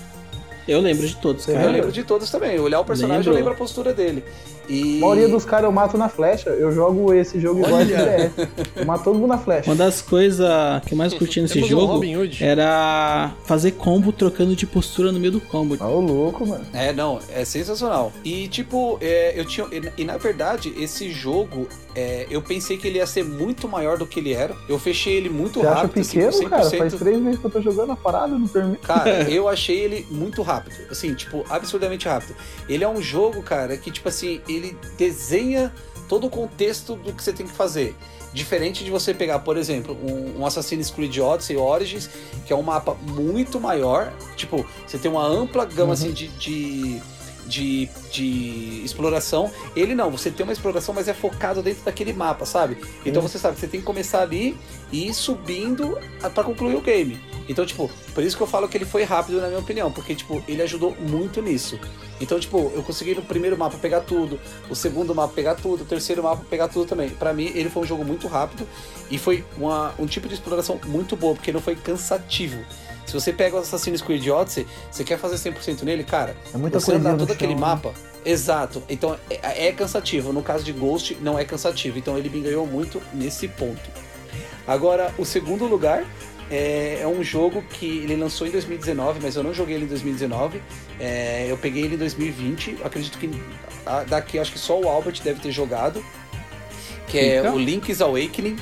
Eu lembro de todos, Você Eu cara. lembro de todos também. Olhar o personagem, Lembro. eu lembro a postura dele. E. A maioria dos caras eu mato na flecha. Eu jogo esse jogo igual Olha. FPS. Eu mato todo mundo na flecha. Uma das coisas que eu mais curti nesse Temos um jogo Hood. era fazer combo trocando de postura no meio do combo. Ô, louco, mano. É, não, é sensacional. E tipo, é, eu tinha. E, e, na verdade, esse jogo, é, eu pensei que ele ia ser muito maior do que ele era. Eu fechei ele muito Você acha rápido. pequeno, assim, cara? 100%. Faz três meses que eu tô jogando a parada, não permite. Cara, [laughs] eu achei ele muito rápido. Assim, tipo, absurdamente rápido. Ele é um jogo, cara, que, tipo assim, ele desenha todo o contexto do que você tem que fazer. Diferente de você pegar, por exemplo, um, um Assassin's Creed Odyssey Origins, que é um mapa muito maior. Tipo, você tem uma ampla gama assim, de, de, de, de exploração. Ele não, você tem uma exploração, mas é focado dentro daquele mapa, sabe? Então você sabe que você tem que começar ali e ir subindo para concluir o game. Então, tipo, por isso que eu falo que ele foi rápido, na minha opinião, porque, tipo, ele ajudou muito nisso. Então, tipo, eu consegui no primeiro mapa pegar tudo, o segundo mapa pegar tudo, o terceiro mapa pegar tudo também. Pra mim, ele foi um jogo muito rápido e foi uma, um tipo de exploração muito boa, porque não foi cansativo. Se você pega o Assassin's Creed Odyssey, você quer fazer 100% nele, cara, É muita você coisa andar todo chão, aquele né? mapa. Exato. Então é, é cansativo. No caso de Ghost, não é cansativo. Então ele me ganhou muito nesse ponto. Agora, o segundo lugar é, é um jogo que ele lançou em 2019, mas eu não joguei ele em 2019. É, eu peguei ele em 2020. Acredito que ah, daqui acho que só o Albert deve ter jogado. Que é Fica. o Link's Awakening.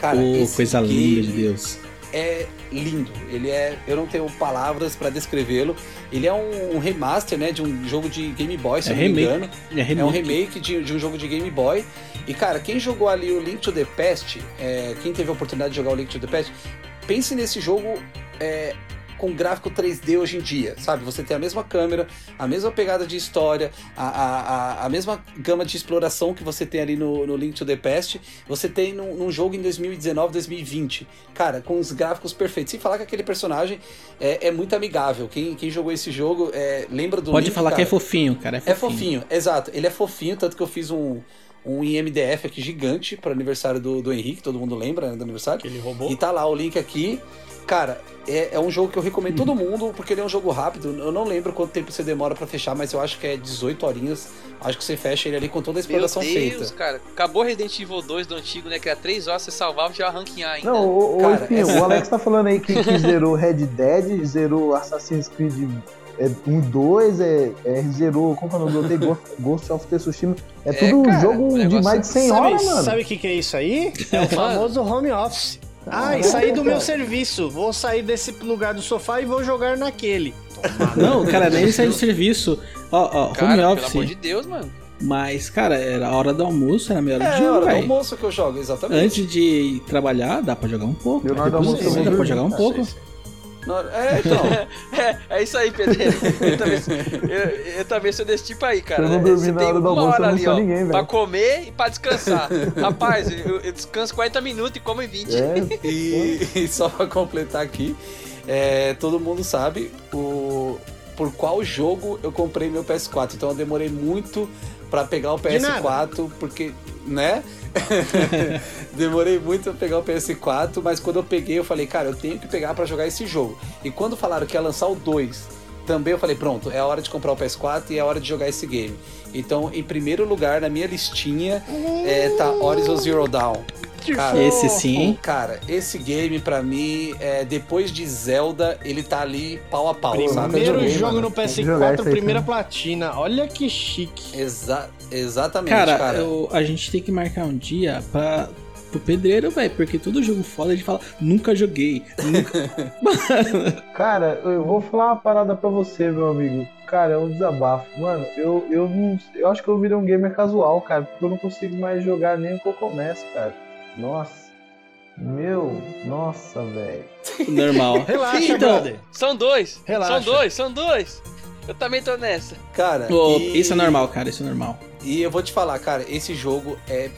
Cara, esse coisa linda de Deus. É lindo. Ele é, eu não tenho palavras pra descrevê-lo. Ele é um, um remaster, né, de um jogo de Game Boy, se É eu não me remake. engano. É, remake. É um remake de, de um jogo de Game Boy. E cara, quem jogou ali o Link to the Past, é, quem teve a oportunidade de jogar o Link to the Past, pense nesse jogo é, com gráfico 3D hoje em dia, sabe? Você tem a mesma câmera, a mesma pegada de história, a, a, a, a mesma gama de exploração que você tem ali no, no Link to the Past, você tem num, num jogo em 2019, 2020. Cara, com os gráficos perfeitos. Sem falar que aquele personagem é, é muito amigável. Quem, quem jogou esse jogo é, lembra do Pode Link, falar que é cara? fofinho, cara. É É fofinho. fofinho, exato. Ele é fofinho, tanto que eu fiz um, um IMDF aqui gigante para aniversário do, do Henrique, todo mundo lembra né, do aniversário. Que ele roubou. E tá lá o link aqui. Cara, é, é um jogo que eu recomendo todo mundo, porque ele é um jogo rápido. Eu não lembro quanto tempo você demora pra fechar, mas eu acho que é 18 horinhas. Acho que você fecha ele ali com toda a Meu exploração Deus, feita. cara. Acabou Resident Evil 2 do antigo, né? Que era 3 horas, você salvava e já ranquear ainda. Não, o, o, Cara, essa- o Alex tá falando aí que, que zerou Red Dead, zerou Assassin's Creed é, 1 2, é, é, zerou, como que é o nome do? Ghost, Ghost of Tsushima. É, É, tudo cara, jogo o de mais de 100 sabe, horas, mano. Sabe o que, que é isso aí? É o famoso home office. Ai, saí do meu serviço. Vou sair desse lugar do sofá e vou jogar naquele. [laughs] Não, cara, nem sai de serviço. Ó, ó, Cara, home pelo office. amor de Deus, mano. Mas, cara, era a hora do almoço, era a melhor É, de a hora jogo, do almoço que eu jogo, exatamente. Antes de trabalhar, dá pra jogar um pouco. Eu do Depois almoço vou dá pra jogar um pouco. Na hora- É, então. [laughs] É, é isso aí, Pedreiro. [laughs] Eu também, sou- eu, eu também sou desse tipo aí, cara. Eu vou É, dormir Você na tem hora do almoço, hora não ali, ó, ninguém, velho. pra comer e pra descansar. [laughs] Rapaz, eu, eu descanso 40 minutos e como em 20. É, E, e só pra completar aqui, é, todo mundo sabe o, por qual jogo eu comprei meu PS4. Então eu demorei muito pra pegar o De nada. PS4, porque, né? [laughs] demorei muito pra pegar o PS4, mas quando eu peguei, eu falei, cara, eu tenho que pegar pra jogar esse jogo. E quando falaram que ia lançar o 2, também eu falei, pronto, é a hora de comprar o PS4 e é a hora de jogar esse game. Então, em primeiro lugar, na minha listinha, é, tá Horizon Zero Dawn. Cara, Esse sim. Cara, esse game pra mim, é, depois de Zelda, ele tá ali pau a pau, sabe? Primeiro joguei, jogo no Tem que jogar PS4, isso aí primeira também. platina. Olha que chique. Exa exatamente, Cara, cara. eu- a gente tem que marcar um dia pra, pro pedreiro, velho. Porque todo jogo foda ele fala, nunca joguei. Nunca. [laughs] Cara, eu vou falar uma parada pra você, meu amigo. Cara, é um desabafo. Mano, eu, eu não. Eu acho que eu virei um gamer casual, cara. Porque eu não consigo mais jogar nem o que eu começo, cara. Nossa. Meu, nossa, velho. Normal. [laughs] Relaxa, Então, brother. São dois. Relaxa. São dois, são dois. Eu também tô nessa. Cara, e- Isso é normal, cara, isso é normal. E eu vou te falar, cara, esse jogo é.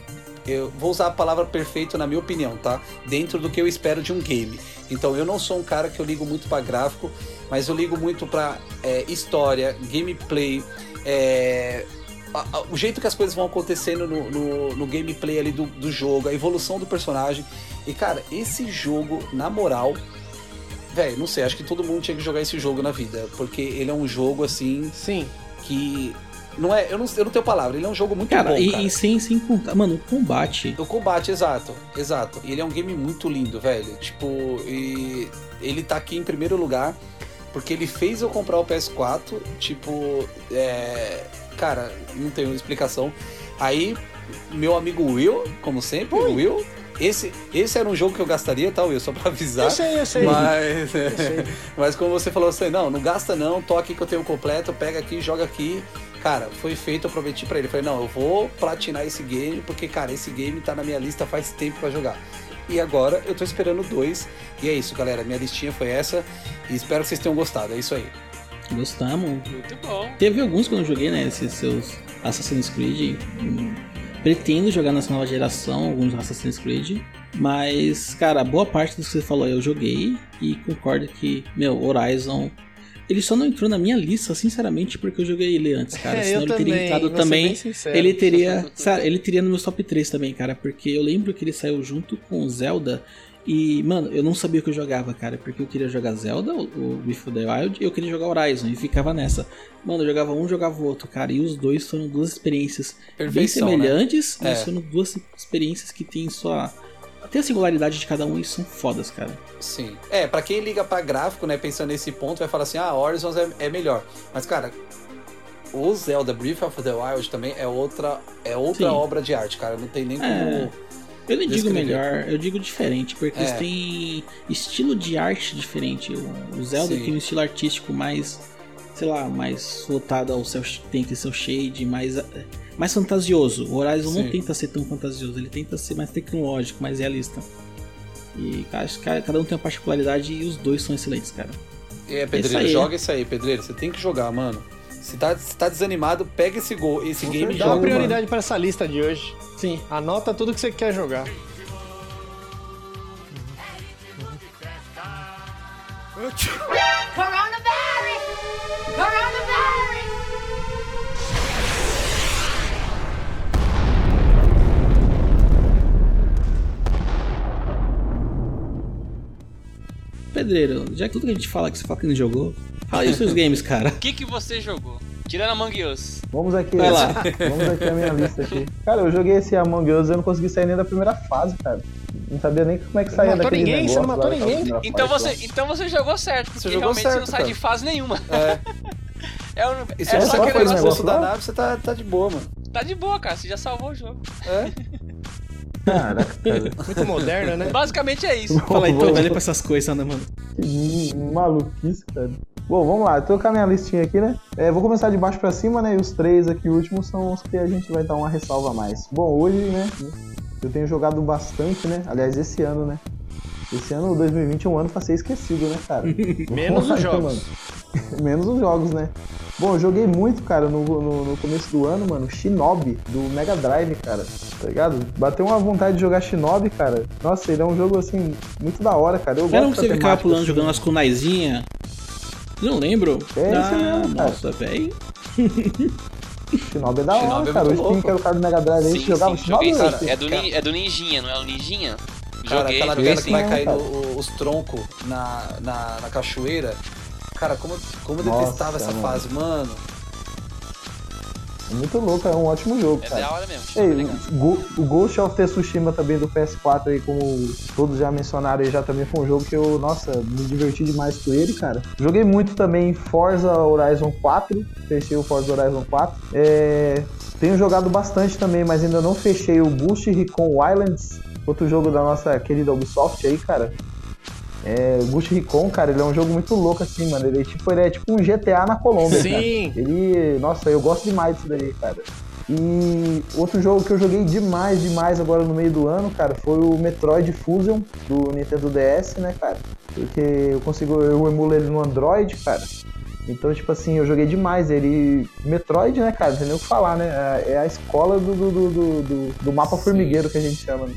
Eu vou usar a palavra perfeito na minha opinião, tá? Dentro do que eu espero de um game. Então eu não sou um cara que eu ligo muito pra gráfico, mas eu ligo muito pra é, história, gameplay, é, a- a- o jeito que as coisas vão acontecendo no, no- no gameplay ali do, do jogo, a evolução do personagem. E cara, esse jogo, na moral, velho, não sei, acho que todo mundo tinha que jogar esse jogo na vida, porque ele é um jogo assim Sim. que não é, eu não, eu não tenho palavra, ele é um jogo muito Cara, bom, e, cara. e sem, sem contar. Mano, o combate. O combate, exato, exato. Ele é um game muito lindo, velho. Tipo, e ele tá aqui em primeiro lugar porque ele fez eu comprar o PS4. Tipo, é. Cara, não tenho explicação. Aí, meu amigo Will, como sempre, o Will. Esse, esse era um jogo que eu gastaria, tá, Will? Só pra avisar. Eu sei, eu sei. Mas, sei. [laughs] mas como você falou assim, não, não gasta não, tô aqui que eu tenho completo, pega aqui, joga aqui. Cara, foi feito, eu prometi pra ele. Falei, não, eu vou platinar esse game, porque, cara, esse game tá na minha lista faz tempo pra jogar. E agora eu tô esperando dois. E é isso, galera. Minha listinha foi essa. E espero que vocês tenham gostado. É isso aí. Gostamos. Muito bom. Teve alguns que eu não joguei, né? Esses seus Assassin's Creed. Pretendo jogar nessa nova geração, alguns Assassin's Creed. Mas, cara, boa parte do que você falou eu joguei. E concordo que, meu, Horizon. Ele só não entrou na minha lista, sinceramente, porque eu joguei ele antes, cara. É, Senão eu ele teria também, entrado vou ser também. sincero. Ele teria. Sabe, ele teria no meu top 3 também, cara. Porque eu lembro que ele saiu junto com Zelda. E, mano, eu não sabia o que eu jogava, cara. Porque eu queria jogar Zelda, o Breath of the Wild, e eu queria jogar Horizon. E ficava nessa. Mano, eu jogava um, jogava o outro, cara. E os dois foram duas experiências bem Perfeição, né? semelhantes, mas É. foram duas experiências que têm sua. Tem a singularidade de cada um e são fodas, cara. Sim. É, pra quem liga pra gráfico, né, pensando nesse ponto, vai falar assim, ah, Horizons é, é melhor. Mas, cara, o Zelda Breath of the Wild também é outra, é outra Sim. obra de arte, cara. Não tem nem como... É. Eu nem digo melhor, eu digo diferente, porque eles É. têm estilo de arte diferente. O- Zelda Sim. tem um estilo artístico mais, sei lá, mais voltado ao seu tem que seu shade, mais mais fantasioso. O Horizon Sim. não tenta ser tão fantasioso, ele tenta ser mais tecnológico, mais realista. E cara, cada um tem uma particularidade e os dois são excelentes, cara. É, Pedreiro, joga isso aí, Pedreiro. Você tem que jogar, mano. Se tá, se tá desanimado, pega esse gol, esse game e Dá uma joga. prioridade pra essa lista de hoje. Sim. Anota tudo que você quer jogar. Coronavirus! Coronavirus! Pedreiro, já que tudo que a gente fala que você fala que não jogou, fala aí os seus games, cara. O que, que você jogou? Tirando Among Us. Vamos aqui. Vai lá. Vamos aqui a minha lista aqui. Cara, eu joguei esse Among Us e eu não consegui sair nem da primeira fase, cara. Não sabia nem como é que saía matou daquele ninguém? Você negócio não matou lá, ninguém? Então fase você, então você jogou certo, porque Você jogou realmente você certo, não sai cara. de fase nenhuma. É, [laughs] É, e é se você só for aquele foi o expulso negócio da nave, você tá, tá de boa, mano. Tá de boa, cara. Você já salvou o jogo. É. Caraca, cara. [laughs] Muito moderno, né? Basicamente é isso. Fala aí, tô velho pra essas coisas, né, mano? Que maluquice, cara. Bom, vamos lá, eu tô com a minha listinha aqui, né? É, vou começar de baixo pra cima, né? E os três aqui últimos são os que a gente vai dar uma ressalva a mais. Bom, hoje, né? Eu tenho jogado bastante, né? Aliás, esse ano, né? Esse ano, 2020, é um ano pra ser esquecido, né, cara? [laughs] Menos os jogos. mano. [laughs] Menos os jogos, né? Bom, eu joguei muito, cara, no, no, no começo do ano, mano, Shinobi, do Mega Drive, cara. Tá ligado? Bateu uma vontade de jogar Shinobi, cara. Nossa, ele é um jogo, assim, muito da hora, cara. Eu Era um gosto que você ficava pulando assim. jogando as kunaizinhas. Não lembro. É, ah, mesmo, cara. nossa, velho. [laughs] Shinobi é da hora, Shinobi é cara. O muito que era o cara do Mega Drive aí, jogava sim, Shinobi, sim. É do, nin- é do Ninjinha, não é o Ninjinha? Cara, Joguei, aquela joguei que sim. vai cair cara. no- os troncos na, na, na cachoeira. Cara, como, como eu Nossa, detestava essa mano. fase, mano. É muito louco, é um ótimo jogo, É cara. da hora mesmo. Ei, o Ghost of Tsushima também do PS4 aí, como todos já mencionaram aí, já também foi um jogo que eu, nossa, me diverti demais com ele, cara. Joguei muito também Forza Horizon 4, fechei o Forza Horizon 4. É, tenho jogado bastante também, mas ainda não fechei o Ghost Recon Wildlands, outro jogo da nossa querida Ubisoft aí, cara. É, Ghost Recon, cara, ele é um jogo muito louco assim, mano. Ele é tipo, ele é tipo um GTA na Colômbia, cara. Sim. Ele, nossa, eu gosto demais disso daí, cara. E outro jogo que eu joguei demais, demais agora no meio do ano, cara, foi o Metroid Fusion do Nintendo DS, né, cara? Porque eu consigo, eu emulo ele no Android, cara. Então, tipo assim, eu joguei demais ele. Metroid, né, cara? Não tem nem o que falar, né? É a escola do, do, do, do, do mapa formigueiro que a gente chama. Né?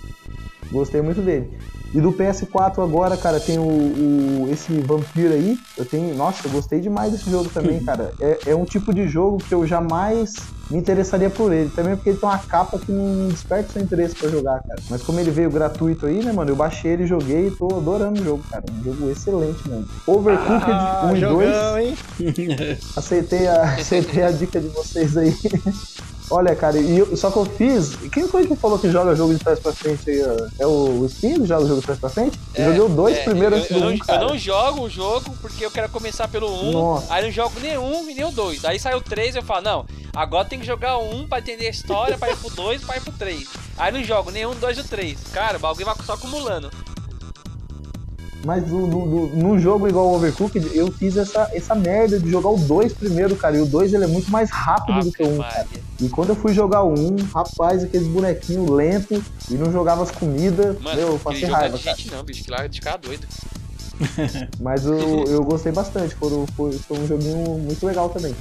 Gostei muito dele. E do PS4 agora, cara, tem o, o, esse Vampiro aí. Eu tenho. Nossa, eu gostei demais desse jogo também, cara. É, é um tipo de jogo que eu jamais me interessaria por ele. Também porque ele tem uma capa que não desperta seu interesse pra jogar, cara. Mas como ele veio gratuito aí, né, mano? Eu baixei ele, joguei e tô adorando o jogo, cara. Um jogo excelente, mano. Overcooked Ah, 1 e 2. jogão, hein? Aceitei a, [laughs] aceitei a dica de vocês aí. [laughs] Olha, cara, e eu- só que eu fiz. Quem foi que falou que joga jogo de trás pra frente aí? É o Spin que joga o jogo de trás pra frente? Eu joguei o 2 É, primeiro eu, antes eu, do não, 1, eu cara. não jogo o jogo porque eu quero começar pelo 1, Nossa. aí não jogo nenhum e nem o 2. Aí sai o 3 eu falo, não, agora tem que jogar o 1 pra entender a história, pra ir pro 2 pra ir pro 3. Aí não jogo nenhum, 2 e 3. Cara, o bagulho vai só acumulando. Mas no, no, num jogo igual o Overcooked, eu fiz essa, essa merda de jogar o 2 primeiro, cara. E o 2 ele é muito mais rápido do que o 1, Ave cara. E quando eu fui jogar o 1, rapaz, aqueles bonequinhos lentos e não jogava as comidas, Mano, eu passei não raiva, cara. gente não, bicho, que lá é de ficar doido. [laughs] Mas eu, eu gostei bastante, foi, foi, foi um joguinho muito legal também.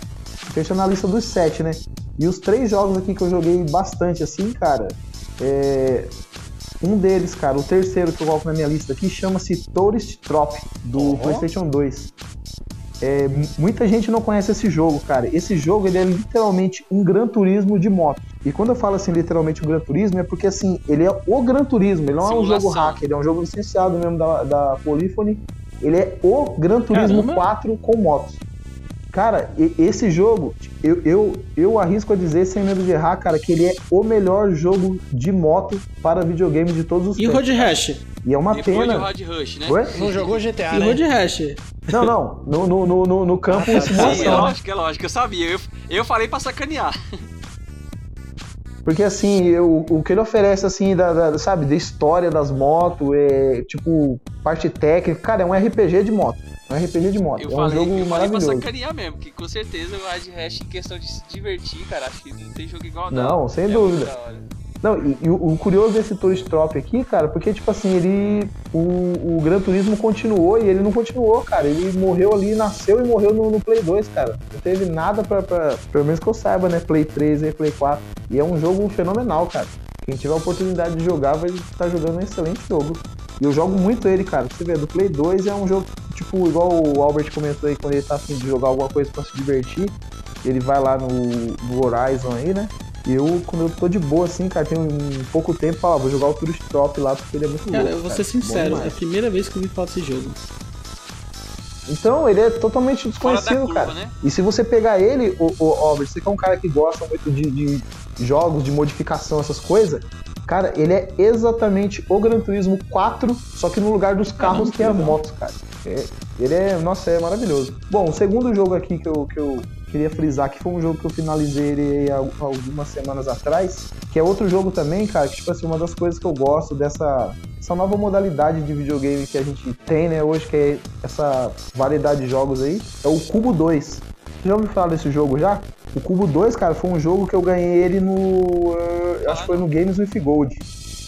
Fechando a lista dos sete, né? E os três jogos aqui que eu joguei bastante assim, cara, é... Um deles, cara, o terceiro que eu coloco na minha lista aqui, chama-se Tourist Trop, do Ó. PlayStation 2. É, muita gente não conhece esse jogo, cara. Esse jogo ele é literalmente um Gran Turismo de moto. E quando eu falo assim, literalmente um Gran Turismo, é porque assim, ele é o Gran Turismo, ele não é um jogo Simulação. hack, ele é um jogo licenciado mesmo da, da Polyphony. Ele é o Gran Turismo Caramba. 4 com motos. Cara, e- esse jogo, eu, eu, eu arrisco a dizer, sem medo de errar, cara, que ele é o melhor jogo de moto para videogame de todos os E tempos. Road Rash? E é uma Depois de pena. Rod Rush, né? Não jogou GTA, E né? Road Rash? Não, não. No, no, no, no, no campo Ah, tá. Sim, é simulação. né? lógico, é lógico, eu sabia. Eu, eu falei pra sacanear. Porque assim, eu- o que ele oferece, assim, da, da- sabe, da história das motos, é tipo, parte técnica, cara, é um RPG de moto. É um RPG de moto. Eu é um falei, jogo eu falei pra maravilhoso. sacanear mesmo, porque com certeza o Ride Hash, em questão de se divertir, cara, acho que não tem jogo igual não. Não, sem É dúvida. Não, e, e o, o curioso desse Tourist Trop aqui, cara, porque, tipo assim, ele. O, o Gran Turismo continuou e ele não continuou, cara. Ele morreu ali, nasceu e morreu no, no Play 2, cara. Não teve nada pra, pra. Pelo menos que eu saiba, né? Play 3 e Play 4. E é um jogo fenomenal, cara. Quem tiver a oportunidade de jogar vai estar jogando um excelente jogo. E eu jogo muito ele, cara. Você vê, do Play 2 é um jogo, tipo, igual o Albert comentou aí, quando ele tá afim de jogar alguma coisa pra se divertir, ele vai lá no, no Horizon aí, né? E eu, quando eu tô de boa, assim, cara, tem um pouco tempo, falo, ah, vou jogar o Tourist Top lá, porque ele é muito Cara, louco. eu vou cara. ser sincero, é a primeira vez que eu ouvi falar desse jogo. Então, ele é totalmente desconhecido, curva, cara. né? E se você pegar ele, o, o Albert, você que é um cara que gosta muito de, de jogos, de modificação, essas coisas, cara, ele é exatamente o Gran Turismo 4, só que no lugar dos carros tem as legal. motos, cara. É- ele é, nossa, é maravilhoso. Bom, o segundo jogo aqui que eu, que eu queria frisar, que foi um jogo que eu finalizei ele algumas semanas atrás, que é outro jogo também, cara, que tipo assim, uma das coisas que eu gosto dessa essa nova modalidade de videogame que a gente tem, né, hoje, que é essa variedade de jogos aí, é o Cubo 2. Você já ouviu falar desse jogo já? O Cubo 2, cara, foi um jogo que eu ganhei ele no. eh, acho que foi no Games with Gold.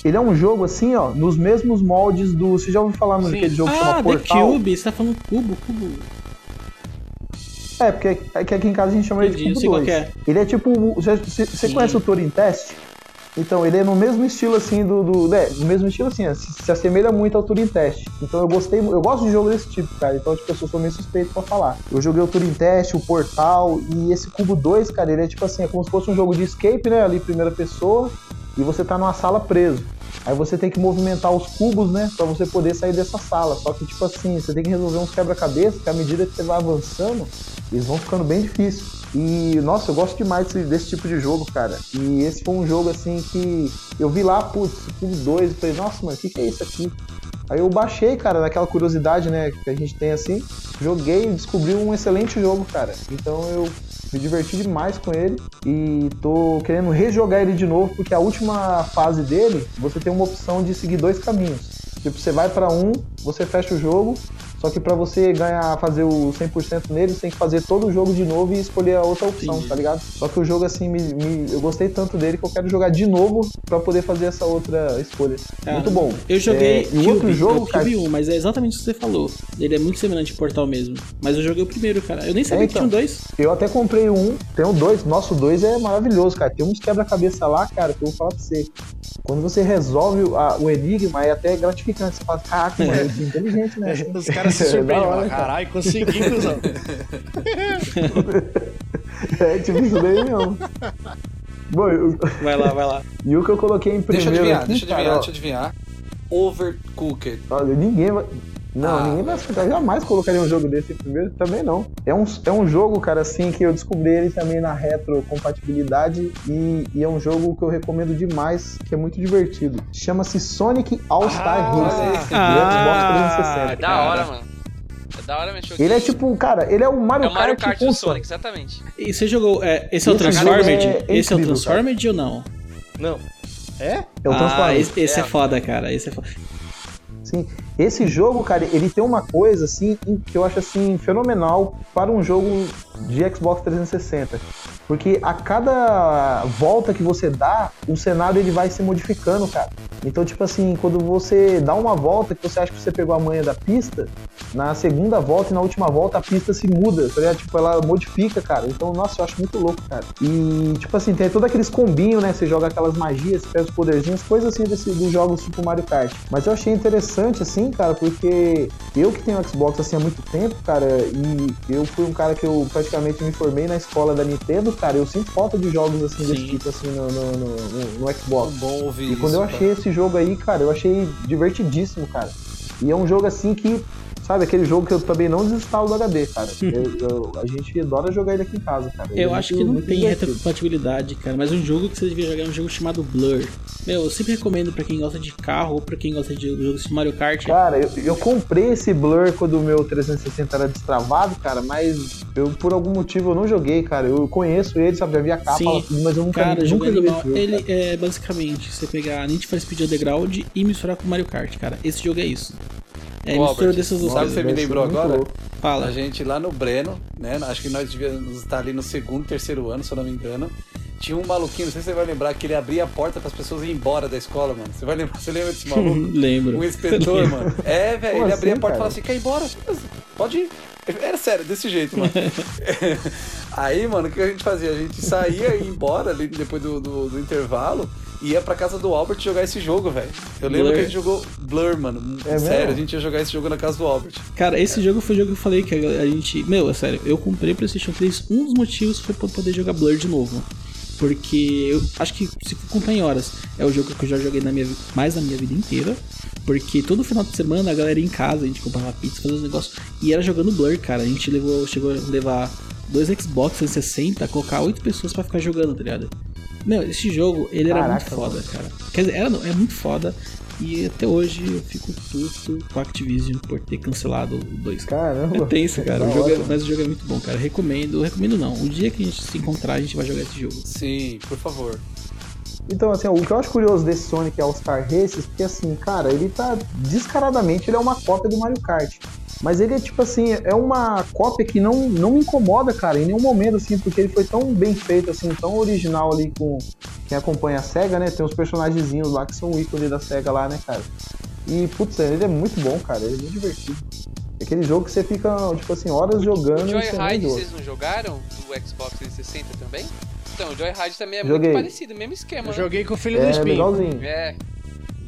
Ele é um jogo assim, ó, nos mesmos moldes do. Você já ouviu falar no Sim. aquele jogo que Ah, chama The Portal? Cube, você tá falando cubo, cubo. É, porque é que aqui em casa a gente chama ele de Entendi, Cubo não sei 2. qual Ele é tipo. Você, você- conhece o Turing Test? Então, ele é no mesmo estilo assim do. do é, no mesmo estilo assim, se, se assemelha muito ao Turing Test. Então eu gostei, eu gosto de jogo desse tipo, cara. Então, tipo, eu sou meio suspeito pra falar. Eu joguei o Turing Test, o Portal, e esse Cubo 2, cara, ele é tipo assim, é como se fosse um jogo de escape, né? Ali, primeira pessoa, e você tá numa sala preso. Aí você tem que movimentar os cubos, né? Pra você poder sair dessa sala. Só que, tipo assim, você tem que resolver uns quebra-cabeça, que à medida que você vai avançando, eles vão ficando bem difíceis. E, nossa, eu gosto demais desse, desse tipo de jogo, cara. E esse foi um jogo, assim, que eu vi lá, putz, Cubo 2, e falei, nossa, mano, o que, que é isso aqui? Aí eu baixei, cara, naquela curiosidade, né, que a gente tem assim, joguei e descobri um excelente jogo, cara. Então eu me diverti demais com ele e tô querendo rejogar ele de novo, porque a última fase dele, você tem uma opção de seguir dois caminhos. Tipo, você vai pra um, você fecha o jogo, Só que pra você ganhar, fazer o 100% nele, você tem que fazer todo o jogo de novo e escolher a outra opção, Entendi. tá ligado? Só que o jogo, assim, me, me- eu gostei tanto dele que eu quero jogar de novo pra poder fazer essa outra escolha. Cara, muito bom. Eu joguei É, e o outro Cube, jogo, é cara, Cube 1, mas é exatamente o que você falou. Ele é muito semelhante ao Portal mesmo. Mas eu joguei o primeiro, cara. Eu nem sabia É, que tinha um então. dois. Eu até comprei um, tem o dois. Nosso dois é maravilhoso, cara. Tem uns quebra-cabeça lá, cara, que eu vou falar pra você. Quando você resolve o- a- o enigma, é até gratificante. Você fala, caraca, [laughs] mano, sou inteligente, né? Os caras se cara. Caralho, consegui, cuzão. [laughs] É tipo isso daí mesmo. Bom, eu- Vai lá, vai lá. e o que eu coloquei em Deixa primeiro eu adivinhar, aqui, deixa eu adivinhar, deixa eu adivinhar. Overcooked. Olha, ninguém vai. Não, Ah, ninguém vai aceitar. Jamais colocaria um jogo desse primeiro, também não. É um, é um jogo, cara, assim, que eu descobri ele também na retrocompatibilidade e, e é um jogo que eu recomendo demais, que é muito divertido. Chama-se Sonic All-Star Ah, aí. Xbox 360. É da hora, mano. É da hora mesmo. Ele é tipo, cara, ele é o Mario, É o Mario Kart com do Sonic. Exatamente. E você jogou. é, esse é o Esse Transformed? é esse é o Transformed ou não? Não. É? É o ah, Transformers. esse, esse é. É. foda, cara. Esse é foda. Sim. Esse jogo, cara, ele tem uma coisa assim que eu acho assim fenomenal para um jogo de Xbox 360. Porque a cada volta que você dá, o cenário ele vai se modificando, cara. Então, tipo assim, quando você dá uma volta que você acha que você pegou a manha da pista, na segunda volta e na última volta a pista se muda, tá ligado? Tipo, ela modifica, cara. Então, nossa, eu acho muito louco, cara. E, tipo assim, tem todos aqueles combinhos, né? Você joga aquelas magias, você pega os poderzinhos, coisas assim desse, dos jogos tipo Mario Kart. Mas eu achei interessante, assim, cara, porque eu que tenho Xbox assim há muito tempo, cara, e eu fui um cara que eu praticamente me formei na escola da Nintendo, cara, eu sinto falta de jogos assim desse Sim. tipo assim no, no, no, no- Xbox. bom ouvir E isso. quando eu cara. achei esse jogo aí, cara, eu achei divertidíssimo, cara. E é um jogo assim que, sabe, aquele jogo que eu também não desinstalo do HD, cara. [laughs] Eu- eu- a gente adora jogar ele aqui em casa, cara. Ele Eu é acho que não tem retrocompatibilidade, cara. Mas um jogo que você devia jogar é um jogo chamado Blur. Meu, eu sempre recomendo pra quem gosta de carro ou pra quem gosta de jogos de Mario Kart. Cara, eu, comprei esse Blur quando o meu 360 era destravado, cara, mas eu por algum motivo eu não joguei, cara. Eu conheço ele, sabe, já vi a capa, Sim. mas eu nunca, Cara, nunca jogo joguei esse jogo. Ele cara. é basicamente você pegar Need for Speed Underground e misturar com Mario Kart, cara. Esse jogo é isso. É Ô, mistura dessas duas sabe o que você me lembrou agora? louco. Fala. A gente lá no Breno, né? Acho que nós devíamos estar ali no segundo, terceiro ano, se eu não me engano. Tinha um maluquinho, não sei se você vai lembrar, que ele abria a porta para as pessoas irem embora da escola, mano. Você vai lembrar? Você lembra desse [laughs] maluco? Lembro. Um inspetor, mano. É, velho, ele abria assim, a porta e falava assim, quer ir embora? Pode ir. Era sério, desse jeito, mano. [laughs] Aí, mano, o que a gente fazia? A gente saía e ia embora ali depois do, do, do intervalo ia pra casa do Albert jogar esse jogo, velho. Eu lembro Blur. que a gente jogou Blur, mano. É sério, mesmo? a gente ia jogar esse jogo na casa do Albert. Cara, esse jogo foi o jogo que eu falei que a a gente. Meu, é sério, eu comprei PlayStation 3. Um dos motivos foi pra poder jogar Blur de novo. Porque eu acho que, se for contar em horas, é o jogo que eu já joguei na minha, mais na minha vida inteira. Porque todo final de semana a galera ia em casa, a gente comprava pizza, fazia os negócios. E era jogando Blur, cara. A gente levou, chegou a levar dois Xbox 360, colocar oito pessoas pra ficar jogando, tá ligado? Meu, esse jogo, ele era muito Caraca, foda, cara. Quer dizer, era, não, é muito foda. E até hoje eu fico puto com a Activision por ter cancelado o 2. Caramba. É tenso, [laughs] cara. Da O jogo é- mas o jogo é muito bom, cara. Recomendo. Recomendo não. O dia que a gente se encontrar, a gente vai jogar esse jogo. Sim, por favor. Então, assim, o que eu acho curioso desse Sonic All-Star Races, porque assim, cara, ele tá descaradamente, ele é uma cópia do Mario Kart. Mas ele é tipo assim, é uma cópia que não, não me incomoda, cara, em nenhum momento, assim, porque ele foi tão bem feito, assim, tão original ali com quem acompanha a SEGA, né? Tem uns personagenzinhos lá que são o ícone da SEGA lá, né, cara? E, putz, ele é muito bom, cara, ele é muito divertido. É aquele jogo que você fica, tipo assim, horas jogando O e Joyride vocês não jogaram? Do Xbox 360 também? Então, o Joyride também é Joguei. muito parecido, mesmo esquema, Eu né? joguei com o filho do É, Espinho. legalzinho. É.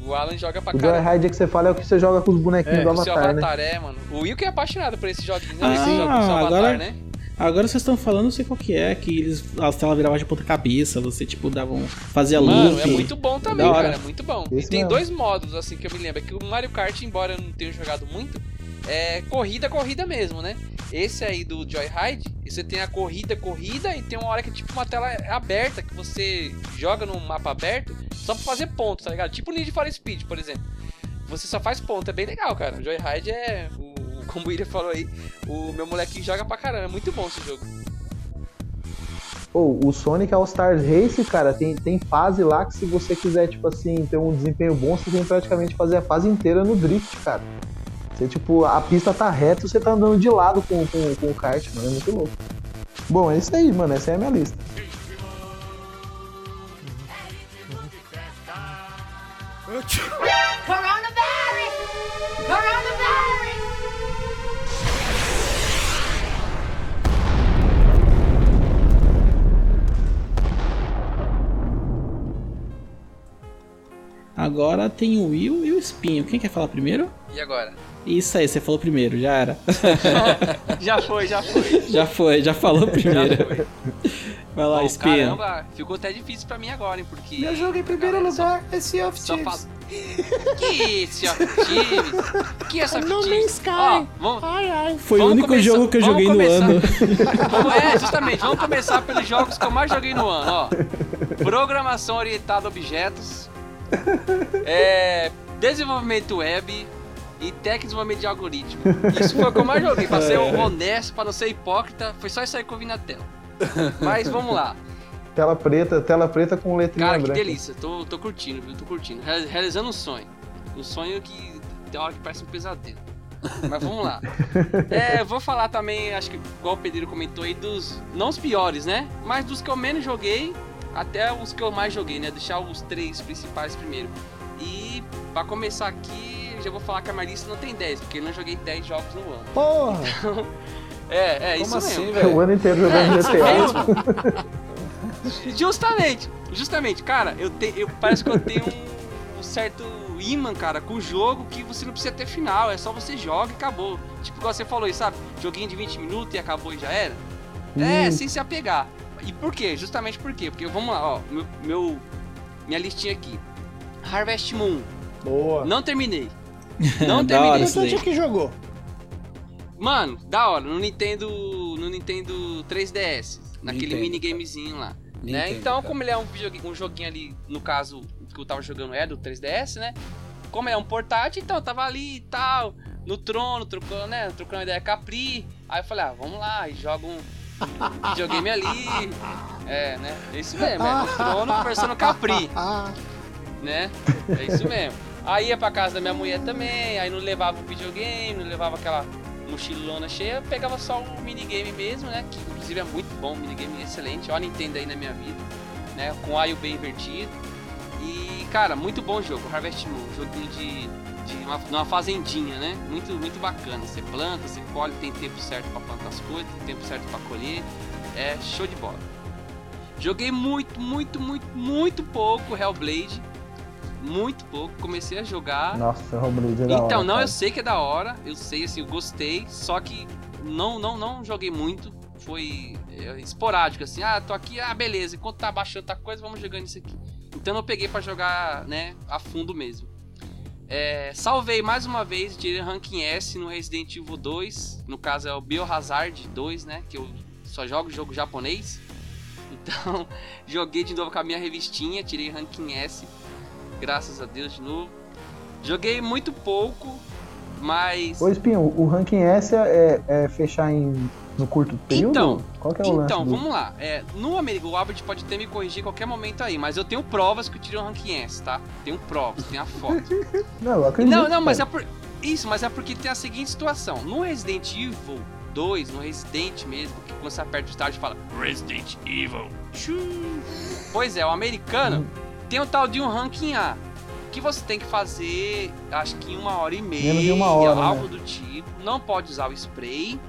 O Alan joga pra O caramba. Joyride que você fala é o que você joga com os bonequinhos É, do O seu Avatar, né? avatar é, mano. O Will que é apaixonado por esse joguinho, Ah, esse jogo do seu avatar, agora- né? Agora vocês estão falando, eu sei qual que é, que eles, a tela virava de ponta cabeça, você tipo dava um, fazia Mano, loop. é muito bom também, cara. É muito bom. Esse e tem mesmo. dois modos, assim, que eu me lembro. Que o Mario Kart, embora eu não tenha jogado muito, é corrida, corrida mesmo, né? Esse aí do Joyride, você tem a corrida, corrida, e tem uma hora que é tipo uma tela aberta, que você joga num mapa aberto só pra fazer ponto, tá ligado? Tipo Need for Speed, por exemplo. Você só faz ponto, é bem legal, cara. Joyride é, o, [laughs] como o William falou aí, o meu molequinho joga pra caramba. É muito bom esse jogo. Pô, o Sonic All Stars Race, cara, tem, tem fase lá que se você quiser, tipo assim, ter um desempenho bom, você tem praticamente fazer a fase inteira no drift, cara. Você, tipo, a pista tá reta e você tá andando de lado com, com, com o kart, mano. É muito louco. Bom, é isso aí, mano. Essa é a minha lista. Coronavirus! Coronavirus! Agora tem o Will e o Espinho. Quem quer falar primeiro? E agora? Isso aí, você falou primeiro, já era. [laughs] Já foi, já foi. [laughs] já foi, já falou [laughs] primeiro. Já foi. Vai lá, Bom, Espinho. caramba, ficou até difícil pra mim agora, hein? Porque. Meu jogo em primeiro Galera, só- lugar é Sea of Só Thieves. fala. Que Sea of [laughs] Thieves? Que essa No Thieves? Man's Sky. Ó, vamos, Ai, ai. Foi o Vamos único começar- jogo que eu vamos joguei no começar. ano. vamos- é, justamente, vamos começar pelos jogos que eu mais joguei no ano, ó. Programação orientada a objetos. É, desenvolvimento web e desenvolvimento de algoritmo. Isso foi o que eu mais joguei. Pra ser honesto, pra não ser hipócrita, foi só isso aí que eu vi na tela. Mas vamos lá. Tela preta, tela preta com letrinha Cara, que branca. delícia. Tô, tô curtindo, viu? Tô curtindo. Real- Realizando um sonho. Um sonho que tem hora que parece um pesadelo. Mas vamos lá. [laughs] É, vou falar também, acho que igual o Pedro comentou aí, dos. Não os piores, né? Mas dos que eu menos joguei, até os que eu mais joguei, né? Deixar os três principais primeiro. E pra começar aqui, já vou falar que a minha lista não tem 10, porque eu não joguei 10 jogos no ano. Porra! É, é Como isso assim, mesmo. O velho? ano inteiro jogando É, GTA. [laughs] Justamente, justamente, cara, eu, te, eu parece que eu tenho um, um certo imã, cara, com o jogo que você não precisa ter final, é só você joga e acabou. Tipo, igual você falou aí, sabe? Joguinho de 20 minutos e acabou e já era. É, sem se apegar. E por quê? Justamente por quê? Porque vamos lá, ó, meu, meu- minha listinha aqui. Harvest Moon, Boa. não terminei. [laughs] Não hora terminei. Onde é que jogou? Mano, da hora, no Nintendo, no Nintendo 3DS, naquele Nintendo, minigamezinho lá. né? Nintendo, Então, cara. como ele é um, videogame, um joguinho ali, no caso, que eu tava jogando é do 3DS, né? Como ele é um portátil, então eu tava ali e tal, no trono, trocando, né? Trocando ideia com a Pri. Aí eu falei, ah, vamos lá, e joga um [laughs] videogame ali. É, né? É isso mesmo, é no trono conversando com a Pri Ah, [laughs] né? É isso mesmo. Aí ia pra casa da minha mulher também, aí não levava o videogame, não levava aquela mochilona cheia, pegava só o minigame mesmo, né? Que inclusive é muito bom, minigame excelente, ó a Nintendo aí na minha vida, né? Com o B invertido. E, cara, muito bom jogo, Harvest Moon, joguinho de, de uma, uma fazendinha, né? Muito, muito bacana. Você planta, você colhe, tem tempo certo pra plantar as coisas, tem tempo certo pra colher. É show de bola. Joguei muito, muito, muito, muito pouco Hellblade. Muito pouco. Comecei a jogar. Nossa, Roblade é da então, hora, não, cara. eu sei que é da hora. Eu sei, assim, eu gostei. Só que não, não, não joguei muito. Foi é, esporádico, assim. Ah, tô aqui, ah, beleza. Enquanto tá baixando tá coisa, vamos jogando isso aqui. Então eu peguei pra jogar, né, a fundo mesmo. É, salvei mais uma vez, tirei ranking S no Resident Evil 2. No caso é o Biohazard 2, né? Que eu só jogo jogo japonês. [laughs] Então, joguei de novo com a minha revistinha, tirei ranking S. Graças a Deus de novo. Joguei muito pouco, mas. Ô, Espinho, o ranking S é, é fechar em, no curto período? Então, Qual que é o Então, vamos lá. É, no o Albert pode até me corrigir a qualquer momento aí, mas eu tenho provas que eu tirei o ranking S, tá? Tenho provas, tenho a foto. [laughs] Não, eu acredito. Não, não, mas é por. Isso, mas é porque tem a seguinte situação. No Resident Evil 2, no Resident mesmo, que quando você aperta o start fala Resident Evil. Pois é, o americano tem o tal de um ranking A. Que você tem que fazer, acho que em uma hora e meia, Menos de uma hora, algo né? do tipo. Não pode usar o spray.